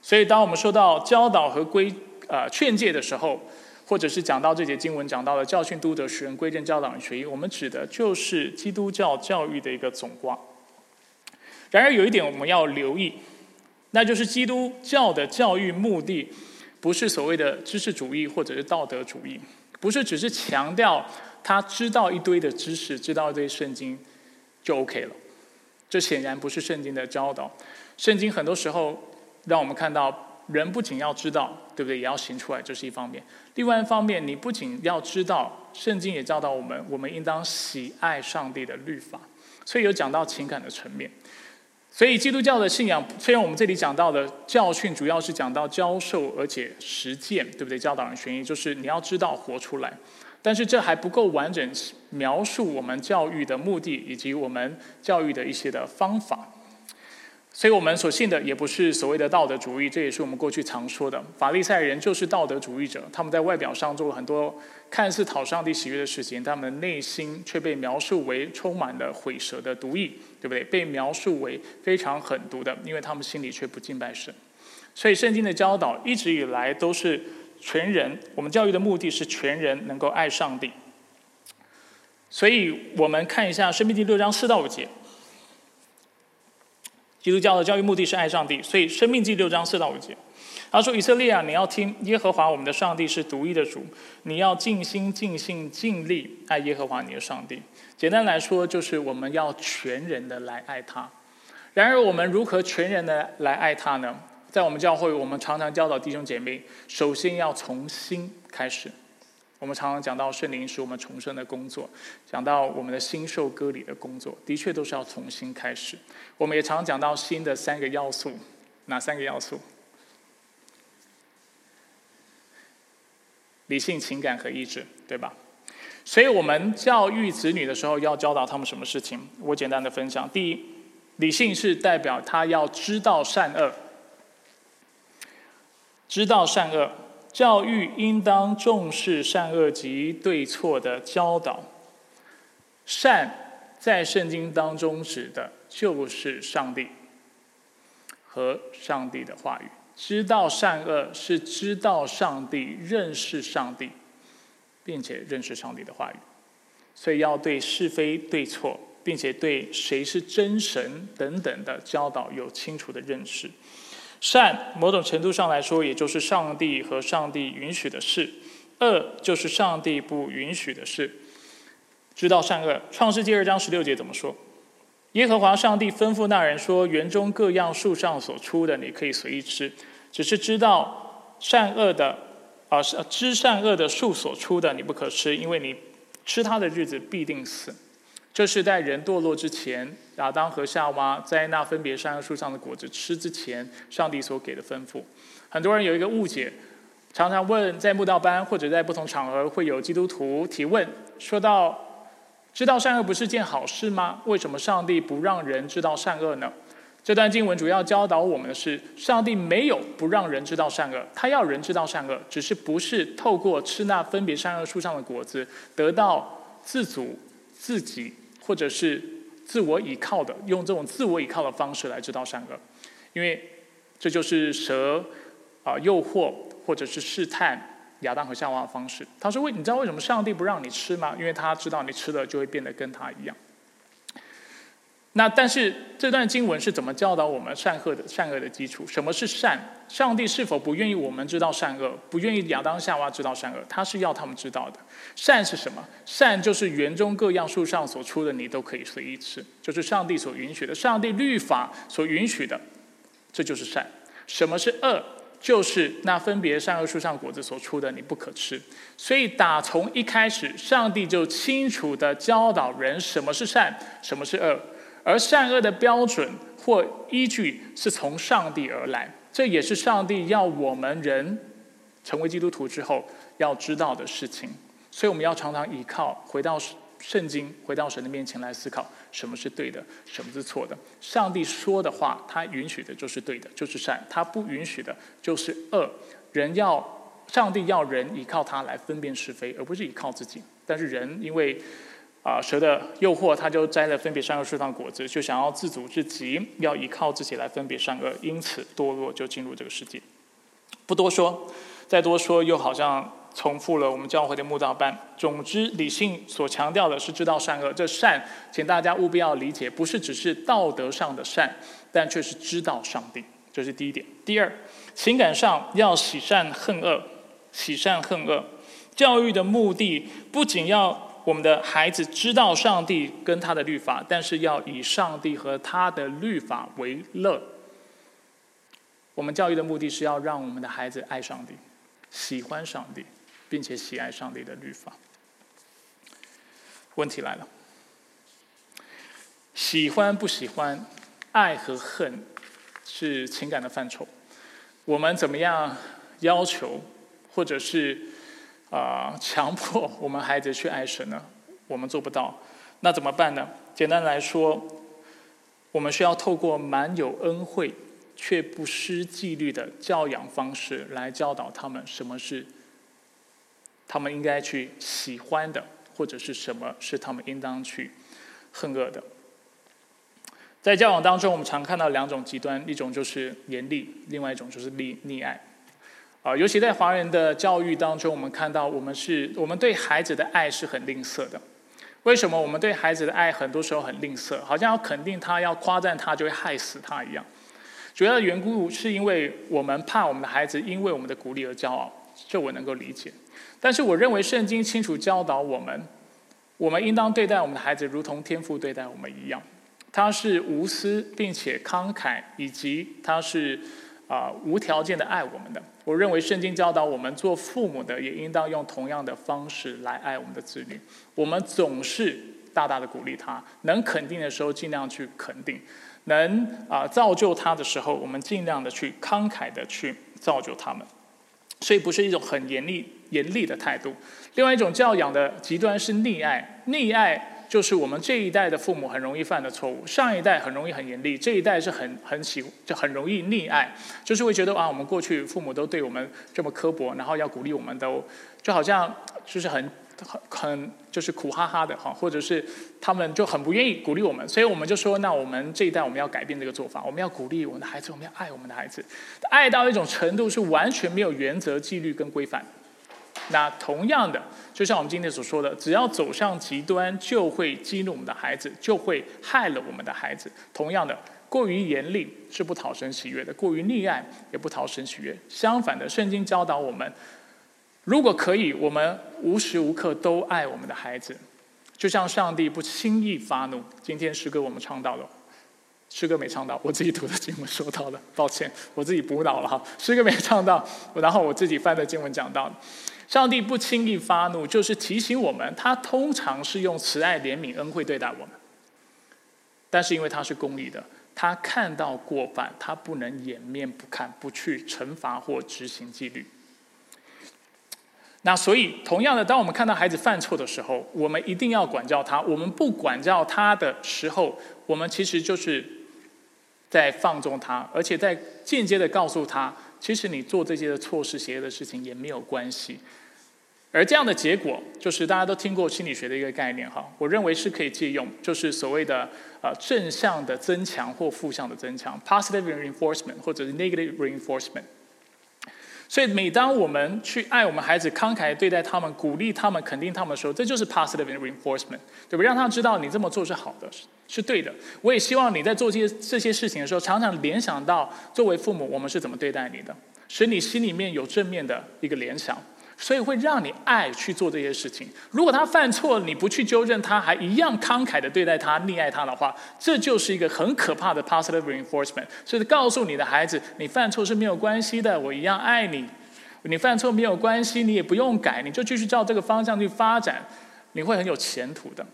Speaker 1: 所以，当我们说到教导和规呃劝诫的时候，或者是讲到这节经文讲到了教训、督责、使人归正、教导人学艺，我们指的就是基督教教育的一个总卦。然而，有一点我们要留意，那就是基督教的教育目的不是所谓的知识主义或者是道德主义，不是只是强调他知道一堆的知识，知道一堆圣经。就 OK 了，这显然不是圣经的教导。圣经很多时候让我们看到，人不仅要知道，对不对？也要行出来，这是一方面。另外一方面，你不仅要知道，圣经也教导我们，我们应当喜爱上帝的律法。所以有讲到情感的层面。所以基督教的信仰，虽然我们这里讲到的教训主要是讲到教授，而且实践，对不对？教导人学艺，就是你要知道活出来。但是这还不够完整描述我们教育的目的以及我们教育的一些的方法，所以我们所信的也不是所谓的道德主义，这也是我们过去常说的法利赛人就是道德主义者，他们在外表上做了很多看似讨上帝喜悦的事情，他们内心却被描述为充满了毁舌的毒意，对不对？被描述为非常狠毒的，因为他们心里却不敬拜神。所以圣经的教导一直以来都是。全人，我们教育的目的是全人能够爱上帝。所以我们看一下《生命记》六章四到五节。基督教的教育目的是爱上帝，所以《生命记》六章四到五节，他说：“以色列啊，你要听耶和华我们的上帝是独一的主，你要尽心、尽性、尽力爱耶和华你的上帝。”简单来说，就是我们要全人的来爱他。然而，我们如何全人的来爱他呢？在我们教会，我们常常教导弟兄姐妹，首先要从心开始。我们常常讲到圣灵是我们重生的工作，讲到我们的新受割礼的工作，的确都是要重新开始。我们也常常讲到新的三个要素，哪三个要素？理性、情感和意志，对吧？所以我们教育子女的时候，要教导他们什么事情？我简单的分享：第一，理性是代表他要知道善恶，知道善恶。教育应当重视善恶及对错的教导。善在圣经当中指的就是上帝和上帝的话语。知道善恶是知道上帝、认识上帝，并且认识上帝的话语。所以要对是非对错，并且对谁是真神等等的教导有清楚的认识。善，某种程度上来说，也就是上帝和上帝允许的事；恶，就是上帝不允许的事。知道善恶，创世纪二章十六节怎么说？耶和华上帝吩咐那人说：“园中各样树上所出的，你可以随意吃；只是知道善恶的，啊，知善恶的树所出的，你不可吃，因为你吃它的日子必定死。”这是在人堕落之前，亚当和夏娃在那分别善恶树上的果子吃之前，上帝所给的吩咐。很多人有一个误解，常常问在慕道班或者在不同场合会有基督徒提问，说到知道善恶不是件好事吗？为什么上帝不让人知道善恶呢？这段经文主要教导我们的是，上帝没有不让人知道善恶，他要人知道善恶，只是不是透过吃那分别善恶树上的果子得到自主自己。或者是自我依靠的，用这种自我依靠的方式来知道善恶，因为这就是蛇啊诱惑或者是试探亚当和夏娃的方式。他说：“为你知道为什么上帝不让你吃吗？因为他知道你吃了就会变得跟他一样。”那但是这段经文是怎么教导我们善恶的善恶的基础？什么是善？上帝是否不愿意我们知道善恶？不愿意亚当夏娃知道善恶？他是要他们知道的。善是什么？善就是园中各样树上所出的，你都可以随意吃，就是上帝所允许的，上帝律法所允许的，这就是善。什么是恶？就是那分别善恶树上果子所出的，你不可吃。所以打从一开始，上帝就清楚的教导人什么是善，什么是恶。而善恶的标准或依据是从上帝而来，这也是上帝要我们人成为基督徒之后要知道的事情。所以我们要常常依靠回到圣经，回到神的面前来思考什么是对的，什么是错的。上帝说的话，他允许的就是对的，就是善；他不允许的就是恶。人要上帝要人依靠他来分辨是非，而不是依靠自己。但是人因为啊，蛇的诱惑，他就摘了分别善恶树上的果子，就想要自主自己，要依靠自己来分别善恶，因此堕落就进入这个世界。不多说，再多说又好像重复了我们教会的慕道班。总之，理性所强调的是知道善恶。这善，请大家务必要理解，不是只是道德上的善，但却是知道上帝。这是第一点。第二，情感上要喜善恨恶，喜善恨恶。教育的目的不仅要。我们的孩子知道上帝跟他的律法，但是要以上帝和他的律法为乐。我们教育的目的是要让我们的孩子爱上帝、喜欢上帝，并且喜爱上帝的律法。问题来了：喜欢不喜欢、爱和恨是情感的范畴。我们怎么样要求，或者是？啊，强迫我们孩子去爱神呢？我们做不到，那怎么办呢？简单来说，我们需要透过满有恩惠却不失纪律的教养方式来教导他们什么是他们应该去喜欢的，或者是什么是他们应当去恨恶的。在教养当中，我们常看到两种极端，一种就是严厉，另外一种就是溺溺爱。啊，尤其在华人的教育当中，我们看到我们是我们对孩子的爱是很吝啬的。为什么我们对孩子的爱很多时候很吝啬？好像要肯定他、要夸赞他，就会害死他一样。主要的缘故是因为我们怕我们的孩子因为我们的鼓励而骄傲，这我能够理解。但是我认为圣经清楚教导我们，我们应当对待我们的孩子如同天父对待我们一样。他是无私并且慷慨，以及他是。啊，无条件的爱我们的，我认为圣经教导我们做父母的也应当用同样的方式来爱我们的子女。我们总是大大的鼓励他，能肯定的时候尽量去肯定，能啊造就他的时候，我们尽量的去慷慨的去造就他们。所以不是一种很严厉严厉的态度；另外一种教养的极端是溺爱，溺爱就是我们这一代的父母很容易犯的错误。上一代很容易很严厉，这一代是很很喜就很容易溺爱，就是会觉得啊，我们过去父母都对我们这么刻薄，然后要鼓励我们都就好像就是很。很很就是苦哈哈的哈，或者是他们就很不愿意鼓励我们，所以我们就说，那我们这一代我们要改变这个做法，我们要鼓励我们的孩子，我们要爱我们的孩子，爱到一种程度是完全没有原则、纪律跟规范。那同样的，就像我们今天所说的，只要走向极端，就会激怒我们的孩子，就会害了我们的孩子。同样的，过于严厉是不讨神喜悦的，过于溺爱也不讨神喜悦。相反的，圣经教导我们。如果可以，我们无时无刻都爱我们的孩子，就像上帝不轻易发怒。今天诗歌我们唱到了，诗歌没唱到，我自己读的经文说到了，抱歉，我自己补脑了哈。诗歌没唱到，然后我自己翻的经文讲到，上帝不轻易发怒，就是提醒我们，他通常是用慈爱、怜悯、恩惠对待我们。但是因为他是公义的，他看到过犯，他不能掩面不看，不去惩罚或执行纪律。那所以，同样的，当我们看到孩子犯错的时候，我们一定要管教他。我们不管教他的时候，我们其实就是在放纵他，而且在间接的告诉他，其实你做这些的错事、邪恶的事情也没有关系。而这样的结果，就是大家都听过心理学的一个概念哈，我认为是可以借用，就是所谓的呃正向的增强或负向的增强 （positive reinforcement） 或者是 negative reinforcement。所以，每当我们去爱我们孩子、慷慨对待他们、鼓励他们、肯定他们的时候，这就是 positive reinforcement，对不？让他知道你这么做是好的，是对的。我也希望你在做这些这些事情的时候，常常联想到作为父母我们是怎么对待你的，使你心里面有正面的一个联想。所以会让你爱去做这些事情。如果他犯错，你不去纠正他，还一样慷慨的对待他、溺爱他的话，这就是一个很可怕的 positive reinforcement。所以告诉你的孩子，你犯错是没有关系的，我一样爱你。你犯错没有关系，你也不用改，你就继续照这个方向去发展，你会很有前途的。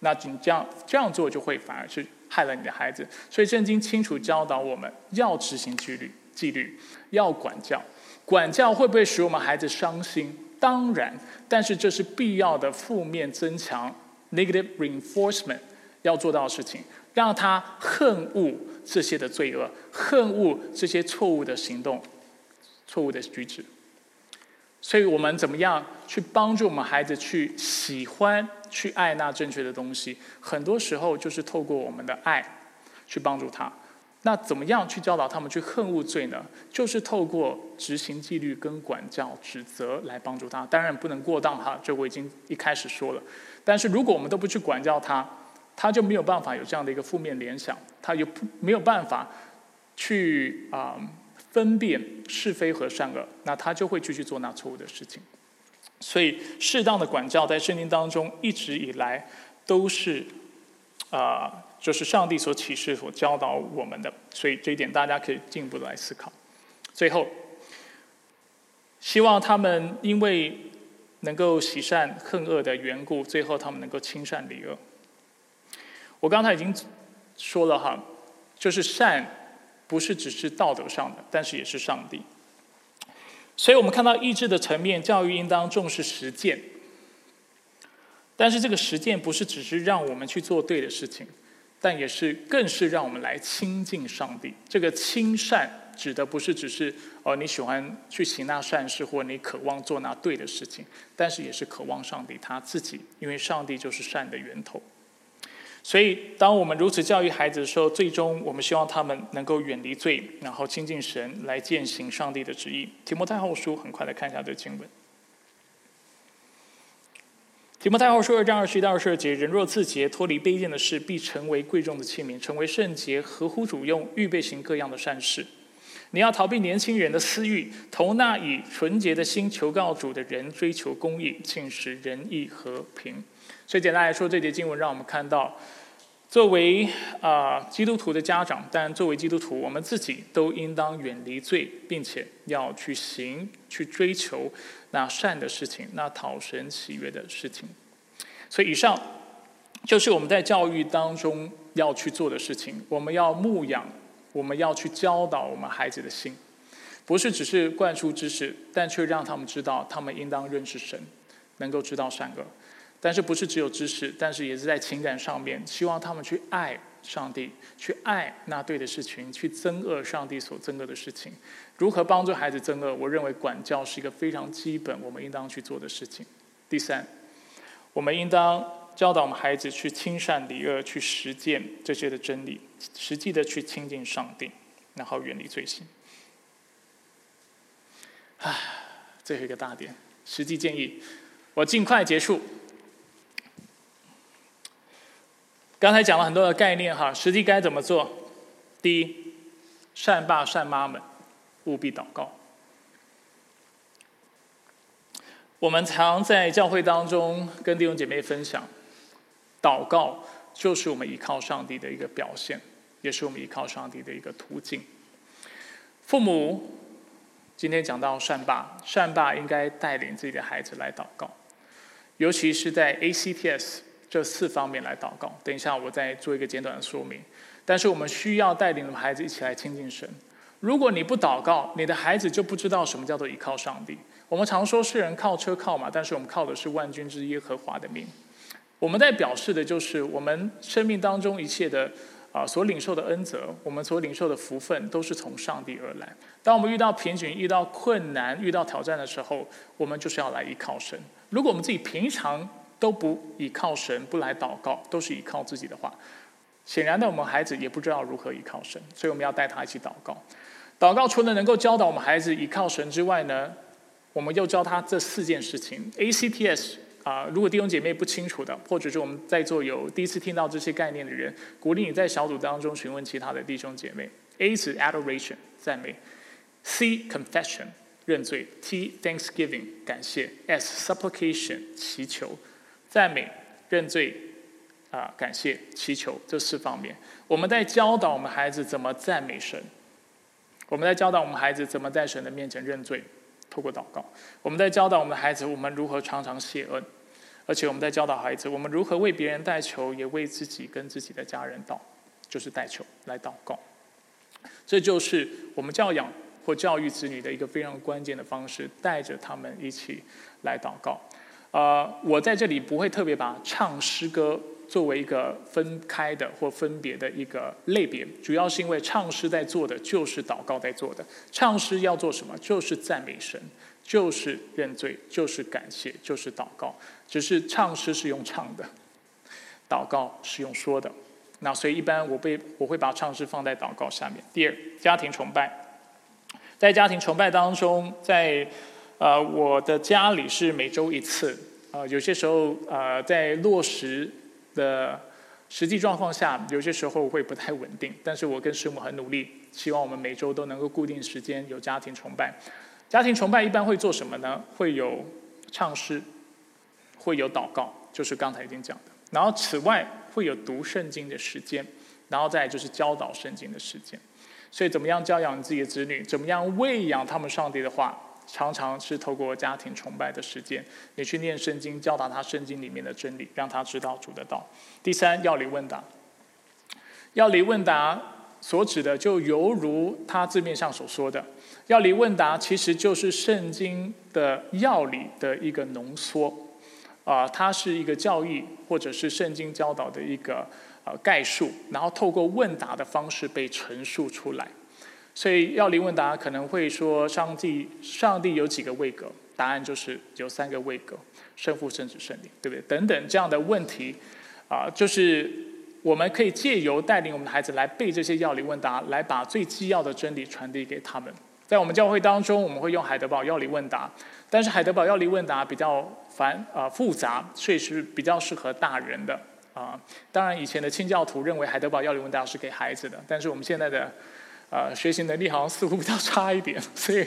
Speaker 1: 那你这样这样做，就会反而是害了你的孩子。所以圣经清楚教导我们要执行纪律，纪律要管教。管教会不会使我们孩子伤心？当然，但是这是必要的负面增强 （negative reinforcement） 要做到的事情，让他恨恶这些的罪恶，恨恶这些错误的行动、错误的举止。所以我们怎么样去帮助我们孩子去喜欢、去爱那正确的东西？很多时候就是透过我们的爱去帮助他。那怎么样去教导他们去恨恶罪呢？就是透过执行纪律跟管教、指责来帮助他。当然不能过当哈，这我已经一开始说了。但是如果我们都不去管教他，他就没有办法有这样的一个负面联想，他又不没有办法去啊分辨是非和善恶，那他就会继续做那错误的事情。所以适当的管教在圣经当中一直以来都是啊。就是上帝所启示、所教导我们的，所以这一点大家可以进一步的来思考。最后，希望他们因为能够喜善恨恶的缘故，最后他们能够亲善离恶。我刚才已经说了哈，就是善不是只是道德上的，但是也是上帝。所以我们看到意志的层面，教育应当重视实践，但是这个实践不是只是让我们去做对的事情。但也是，更是让我们来亲近上帝。这个亲善指的不是只是哦你喜欢去行那善事，或你渴望做那对的事情，但是也是渴望上帝他自己，因为上帝就是善的源头。所以，当我们如此教育孩子的时候，最终我们希望他们能够远离罪，然后亲近神，来践行上帝的旨意。提摩太后书，很快来看一下这经文。提摩太后说二章二十一到二十二节：人若自洁，脱离卑贱的事，必成为贵重的器皿，成为圣洁，合乎主用，预备行各样的善事。你要逃避年轻人的私欲，同那以纯洁的心求告主的人，追求公义、信实、仁义、和平。所以简单来说，这节经文让我们看到，作为啊基督徒的家长，但作为基督徒，我们自己都应当远离罪，并且要去行、去追求。那善的事情，那讨神喜悦的事情，所以以上就是我们在教育当中要去做的事情。我们要牧养，我们要去教导我们孩子的心。不是只是灌输知识，但却让他们知道他们应当认识神，能够知道善恶。但是不是只有知识，但是也是在情感上面，希望他们去爱上帝，去爱那对的事情，去憎恶上帝所憎恶的事情。如何帮助孩子憎恶？我认为管教是一个非常基本，我们应当去做的事情。第三，我们应当教导我们孩子去亲善离恶，去实践这些的真理，实际的去亲近上帝，然后远离罪行。唉，最后一个大点，实际建议，我尽快结束。刚才讲了很多的概念哈，实际该怎么做？第一，善爸善妈们务必祷告。我们常在教会当中跟弟兄姐妹分享，祷告就是我们依靠上帝的一个表现，也是我们依靠上帝的一个途径。父母。今天讲到善爸，善爸应该带领自己的孩子来祷告，尤其是在 ACTS 这四方面来祷告。等一下我再做一个简短的说明。但是我们需要带领我们孩子一起来亲近神。如果你不祷告，你的孩子就不知道什么叫做依靠上帝。我们常说世人靠车靠马，但是我们靠的是万军之耶和华的命。我们在表示的就是我们生命当中一切的。啊，所领受的恩泽，我们所领受的福分，都是从上帝而来。当我们遇到贫穷、遇到困难、遇到挑战的时候，我们就是要来依靠神。如果我们自己平常都不依靠神，不来祷告，都是依靠自己的话，显然的，我们孩子也不知道如何依靠神。所以我们要带他一起祷告。祷告除了能够教导我们孩子依靠神之外呢，我们又教他这四件事情。ACTS。啊，如果弟兄姐妹不清楚的，或者是我们在座有第一次听到这些概念的人，鼓励你在小组当中询问其他的弟兄姐妹。A 是 adoration 赞美，C confession 认罪，T thanksgiving 感谢，S supplication 祈求赞美认罪啊感谢祈求这四方面，我们在教导我们孩子怎么赞美神，我们在教导我们孩子怎么在神的面前认罪，透过祷告，我们在教导我们的孩子我们如何常常谢恩。而且我们在教导孩子，我们如何为别人代求，也为自己跟自己的家人祷，就是代求来祷告。这就是我们教养或教育子女的一个非常关键的方式，带着他们一起来祷告。呃，我在这里不会特别把唱诗歌作为一个分开的或分别的一个类别，主要是因为唱诗在做的就是祷告在做的。唱诗要做什么？就是赞美神。就是认罪，就是感谢，就是祷告。只是唱诗是用唱的，祷告是用说的。那所以一般我被我会把唱诗放在祷告下面。第二，家庭崇拜，在家庭崇拜当中，在呃我的家里是每周一次。呃，有些时候呃在落实的实际状况下，有些时候会不太稳定。但是我跟师母很努力，希望我们每周都能够固定时间有家庭崇拜。家庭崇拜一般会做什么呢？会有唱诗，会有祷告，就是刚才已经讲的。然后此外会有读圣经的时间，然后再就是教导圣经的时间。所以怎么样教养自己的子女？怎么样喂养他们上帝的话？常常是透过家庭崇拜的时间，你去念圣经，教导他圣经里面的真理，让他知道主的道。第三，要理问答。要理问答所指的，就犹如他字面上所说的。要理问答其实就是圣经的要理的一个浓缩，啊，它是一个教义或者是圣经教导的一个呃概述，然后透过问答的方式被陈述出来。所以要理问答可能会说，上帝上帝有几个位格？答案就是有三个位格：圣父、圣子、圣灵，对不对？等等这样的问题，啊，就是我们可以借由带领我们的孩子来背这些要理问答，来把最基要的真理传递给他们。在我们教会当中，我们会用海德堡要理问答，但是海德堡要理问答比较繁啊复杂，所以是比较适合大人的啊。当然，以前的清教徒认为海德堡要理问答是给孩子的，但是我们现在的呃学习能力好像似乎比较差一点，所以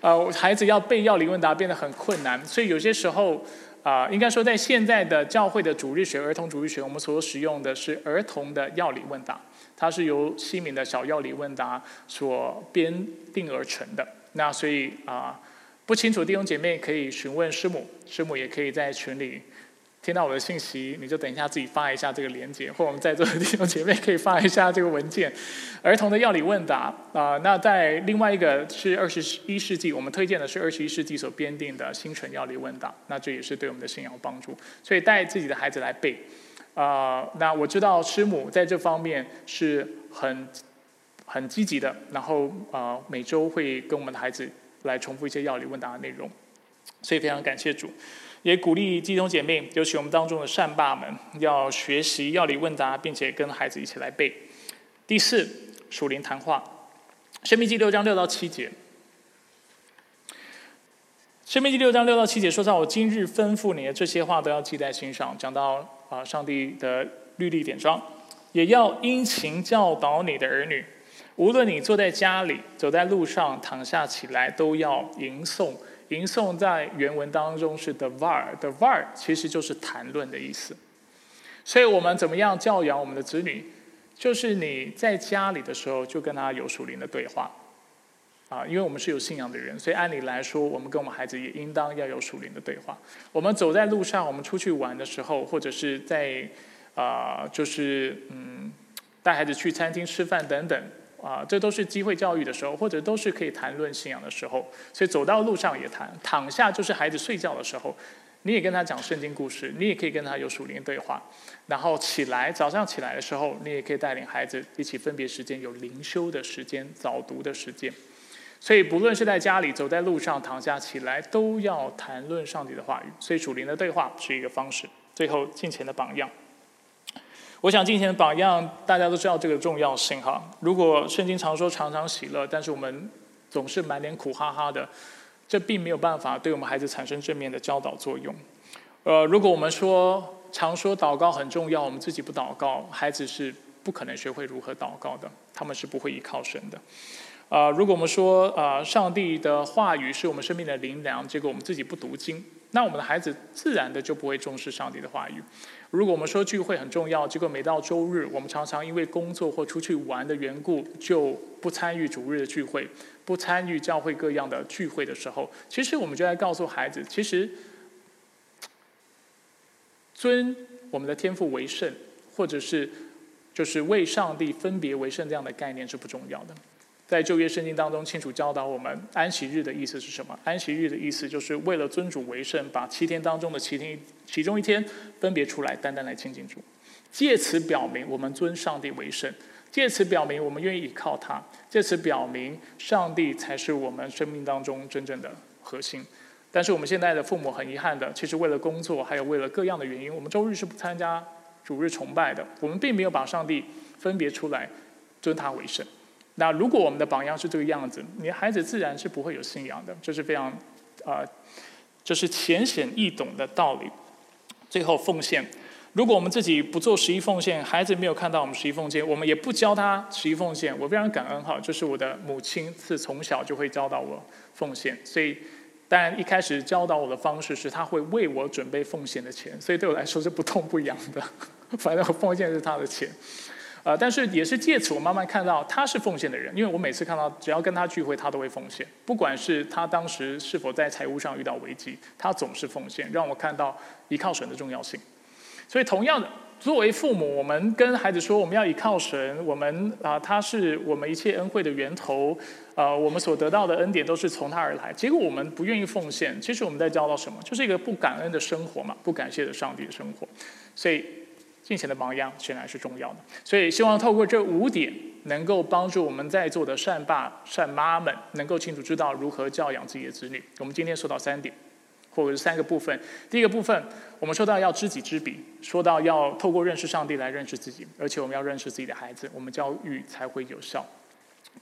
Speaker 1: 呃孩子要背要理问答变得很困难。所以有些时候啊，应该说在现在的教会的主日学、儿童主日学，我们所使用的是儿童的要理问答。它是由西敏的小药理问答所编定而成的。那所以啊，不清楚弟兄姐妹可以询问师母，师母也可以在群里听到我的信息，你就等一下自己发一下这个链接，或我们在座的弟兄姐妹可以发一下这个文件。儿童的药理问答啊，那在另外一个是二十一世纪，我们推荐的是二十一世纪所编定的新纯药理问答，那这也是对我们的信仰帮助。所以带自己的孩子来背啊，那我知道师母在这方面是很很积极的，然后啊每周会跟我们的孩子来重复一些药理问答的内容，所以非常感谢主。也鼓励弟兄姐妹，尤其我们当中的善爸们，要学习药理问答，并且跟孩子一起来背。第四，属灵谈话，《生命记》六章六到七节，《生命记》六章六到七节说到：“我今日吩咐你的这些话，都要记在心上。”讲到啊，上帝的律例典章，也要殷勤教导你的儿女。无论你坐在家里，走在路上，躺下起来，都要吟诵。吟诵在原文当中是 the var，the var 其实就是谈论的意思。所以我们怎么样教养我们的子女？就是你在家里的时候就跟他有属灵的对话，啊，因为我们是有信仰的人，所以按理来说，我们跟我们孩子也应当要有属灵的对话。我们走在路上，我们出去玩的时候，或者是在啊，就是嗯，带孩子去餐厅吃饭等等。啊，这都是机会教育的时候，或者都是可以谈论信仰的时候。所以走到路上也谈，躺下就是孩子睡觉的时候，你也跟他讲圣经故事，你也可以跟他有属灵对话。然后起来，早上起来的时候，你也可以带领孩子一起分别时间，有灵修的时间、早读的时间。所以不论是在家里、走在路上、躺下起来，都要谈论上帝的话语。所以属灵的对话是一个方式。最后，金钱的榜样。我想，今天的榜样，大家都知道这个重要性哈。如果圣经常说常常喜乐，但是我们总是满脸苦哈哈的，这并没有办法对我们孩子产生正面的教导作用。呃，如果我们说常说祷告很重要，我们自己不祷告，孩子是不可能学会如何祷告的，他们是不会依靠神的。啊，如果我们说啊，上帝的话语是我们生命的灵粮，结果我们自己不读经，那我们的孩子自然的就不会重视上帝的话语。如果我们说聚会很重要，结果每到周日，我们常常因为工作或出去玩的缘故，就不参与主日的聚会，不参与教会各样的聚会的时候，其实我们就在告诉孩子，其实尊我们的天赋为圣，或者是就是为上帝分别为圣这样的概念是不重要的。在旧约圣经当中，清楚教导我们安息日的意思是什么？安息日的意思就是为了尊主为圣，把七天当中的七天其中一天分别出来，单单来亲近主，借此表明我们尊上帝为圣，借此表明我们愿意依靠他，借此表明上帝才是我们生命当中真正的核心。但是我们现在的父母很遗憾的，其实为了工作，还有为了各样的原因，我们周日是不参加主日崇拜的。我们并没有把上帝分别出来，尊他为圣。那如果我们的榜样是这个样子，你孩子自然是不会有信仰的，这是非常，啊，这是浅显易懂的道理。最后奉献，如果我们自己不做十一奉献，孩子没有看到我们十一奉献，我们也不教他十一奉献，我非常感恩哈，就是我的母亲是从小就会教导我奉献，所以当然一开始教导我的方式是他会为我准备奉献的钱，所以对我来说是不痛不痒的，反正奉献是他的钱。呃，但是也是借此，我慢慢看到他是奉献的人，因为我每次看到只要跟他聚会，他都会奉献，不管是他当时是否在财务上遇到危机，他总是奉献，让我看到依靠神的重要性。所以，同样的，作为父母，我们跟孩子说我们要依靠神，我们啊，他是我们一切恩惠的源头，呃，我们所得到的恩典都是从他而来。结果我们不愿意奉献，其实我们在教导什么？就是一个不感恩的生活嘛，不感谢的上帝的生活。所以。金钱的榜样显然是重要的，所以希望透过这五点，能够帮助我们在座的善爸善妈们，能够清楚知道如何教养自己的子女。我们今天说到三点，或者是三个部分。第一个部分，我们说到要知己知彼，说到要透过认识上帝来认识自己，而且我们要认识自己的孩子，我们教育才会有效。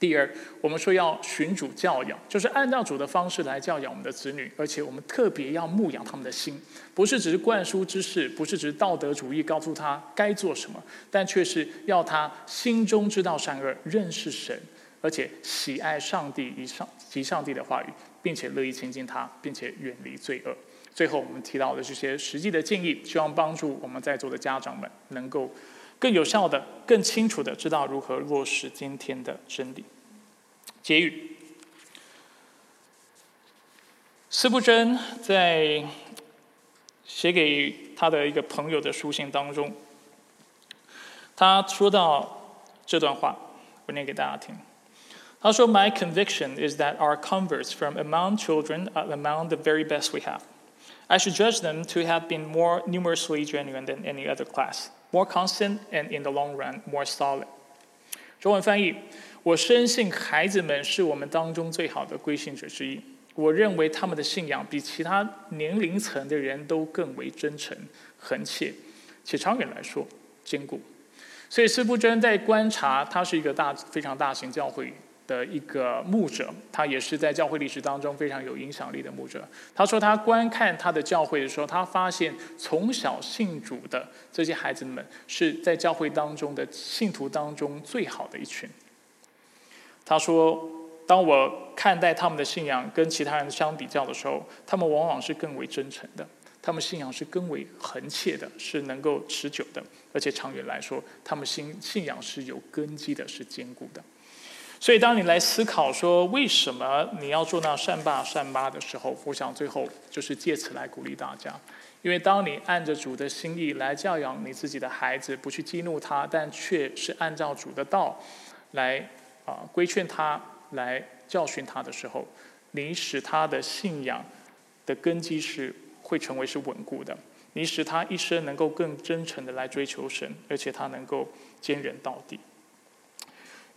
Speaker 1: 第二，我们说要循主教养，就是按照主的方式来教养我们的子女，而且我们特别要牧养他们的心，不是只是灌输知识，不是只道德主义告诉他该做什么，但却是要他心中知道善恶，认识神，而且喜爱上帝以上及上帝的话语，并且乐意亲近他，并且远离罪恶。最后，我们提到的这些实际的建议，希望帮助我们在座的家长们能够。更有效的、更清楚的知道如何落实今天的真理。结语：司布真在 写给他的一个朋友的书信当中，他说到这段话，我念给大家听。他说：“My conviction is that our converts from among children are among the very best we have. I should judge them to have been more numerously genuine than any other class, More constant, and in the long run, more solid.” 中文翻译：我深信孩子们是我们当中最好的归信者之一。我认为他们的信仰比其他年龄层的人都更为真诚、恳切，且长远来说坚固。所以，司布真在观察，他是一个大、非常大型教会的一个牧者，他也是在教会历史当中非常有影响力的牧者。他说，他观看他的教会的时候，他发现从小信主的这些孩子们是在教会当中的信徒当中最好的一群。他说。当我看待他们的信仰跟其他人相比较的时候，他们往往是更为真诚的，他们信仰是更为恒切的，是能够持久的，而且长远来说，他们信信仰是有根基的，是坚固的。所以，当你来思考说为什么你要做那善爸善妈的时候，我想最后就是借此来鼓励大家，因为当你按着主的心意来教养你自己的孩子，不去激怒他，但却是按照主的道来啊规劝他。来教训他的时候，你使他的信仰的根基是会成为是稳固的。你使他一生能够更真诚的来追求神，而且他能够坚忍到底。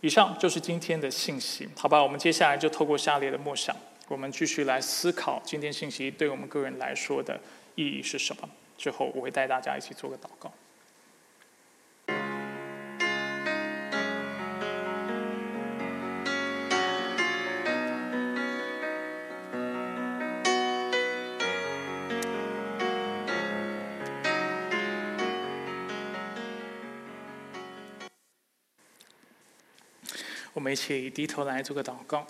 Speaker 1: 以上就是今天的信息，好吧？我们接下来就透过下列的默想，我们继续来思考今天信息对我们个人来说的意义是什么。之后，我会带大家一起做个祷告。我们一起低头来做个祷告。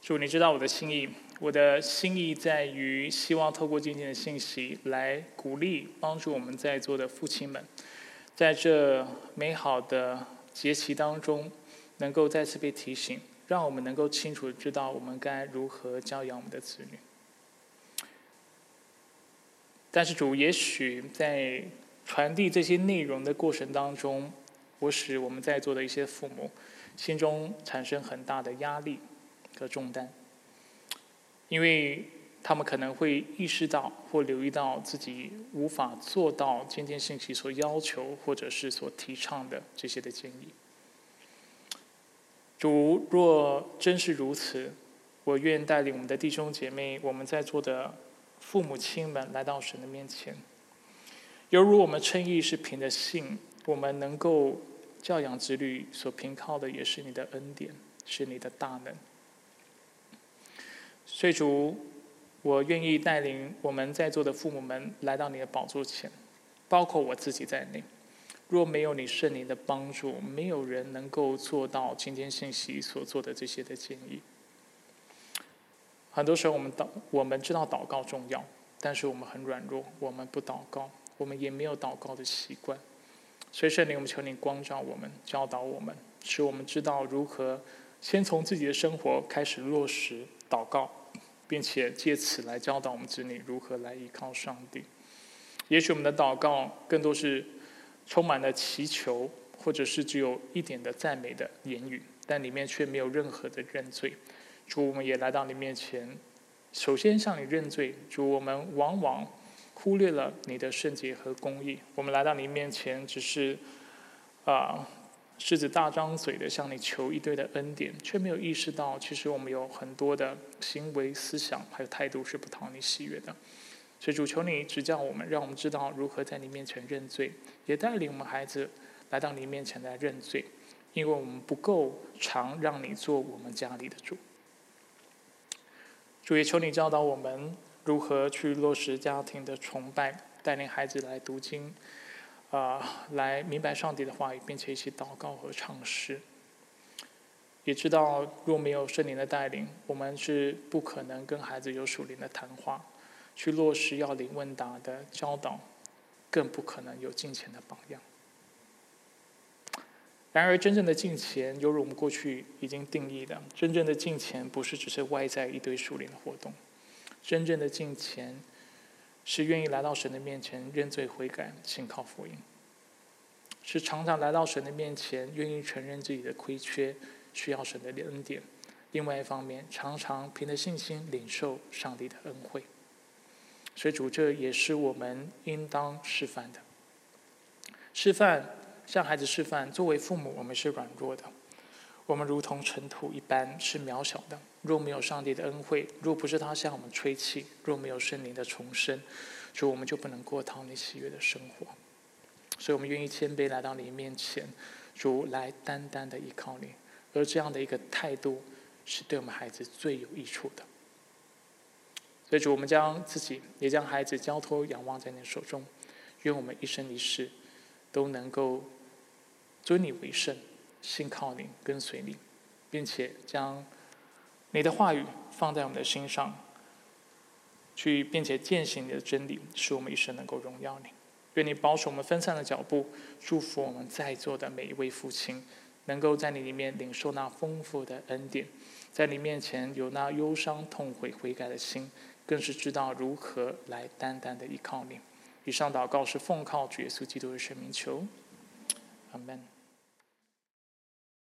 Speaker 1: 主，你知道我的心意，我的心意在于希望透过今天的信息来鼓励、帮助我们在座的父亲们，在这美好的节期当中，能够再次被提醒，让我们能够清楚的知道我们该如何教养我们的子女。但是主，也许在传递这些内容的过程当中，我使我们在座的一些父母心中产生很大的压力和重担，因为他们可能会意识到或留意到自己无法做到今天信息所要求或者是所提倡的这些的建议。主若真是如此，我愿带领我们的弟兄姐妹，我们在座的。父母亲们来到神的面前，犹如我们称义是凭着信，我们能够教养子女所凭靠的也是你的恩典，是你的大能。所以主，我愿意带领我们在座的父母们来到你的宝座前，包括我自己在内。若没有你圣灵的帮助，没有人能够做到今天信息所做的这些的建议。很多时候，我们祷，我们知道祷告重要，但是我们很软弱，我们不祷告，我们也没有祷告的习惯。所以圣灵，我们求你光照我们，教导我们，使我们知道如何先从自己的生活开始落实祷告，并且借此来教导我们子女如何来依靠上帝。也许我们的祷告更多是充满了祈求，或者是只有一点的赞美的言语，但里面却没有任何的认罪。主，我们也来到你面前，首先向你认罪。主，我们往往忽略了你的圣洁和公义。我们来到你面前，只是啊，狮子大张嘴的向你求一堆的恩典，却没有意识到，其实我们有很多的行为、思想还有态度是不讨你喜悦的。所以，主求你指教我们，让我们知道如何在你面前认罪，也带领我们孩子来到你面前来认罪，因为我们不够常让你做我们家里的主。主也求你教导我们如何去落实家庭的崇拜，带领孩子来读经，啊，来明白上帝的话语，并且一起祷告和唱诗。也知道若没有圣灵的带领，我们是不可能跟孩子有属灵的谈话，去落实要领问答的教导，更不可能有金钱的榜样。然而，真正的敬虔，犹如我们过去已经定义的，真正的敬虔不是只是外在一堆属灵的活动，真正的敬虔是愿意来到神的面前认罪悔改，信靠福音，是常常来到神的面前，愿意承认自己的亏缺，需要神的恩典。另外一方面，常常凭着信心领受上帝的恩惠。所以主，这也是我们应当示范的。示范，向孩子示范。作为父母，我们是软弱的，我们如同尘土一般，是渺小的。若没有上帝的恩惠，若不是他向我们吹气，若没有圣灵的重生，主，我们就不能过讨你喜悦的生活。所以我们愿意谦卑来到你面前，主来单单的依靠你。而这样的一个态度，是对我们孩子最有益处的。所以主，我们将自己也将孩子交托、仰望在你手中，愿我们一生一世都能够尊你为圣，信靠你，跟随你，并且将你的话语放在我们的心上，去并且践行你的真理，使我们一生能够荣耀你。愿你保守我们分散的脚步，祝福我们在座的每一位父亲，能够在你里面领受那丰富的恩典，在你面前有那忧伤、痛悔、悔改的心。更是知道如何来单单的依靠你。以上祷告是奉靠主耶稣基督的圣名求，阿门。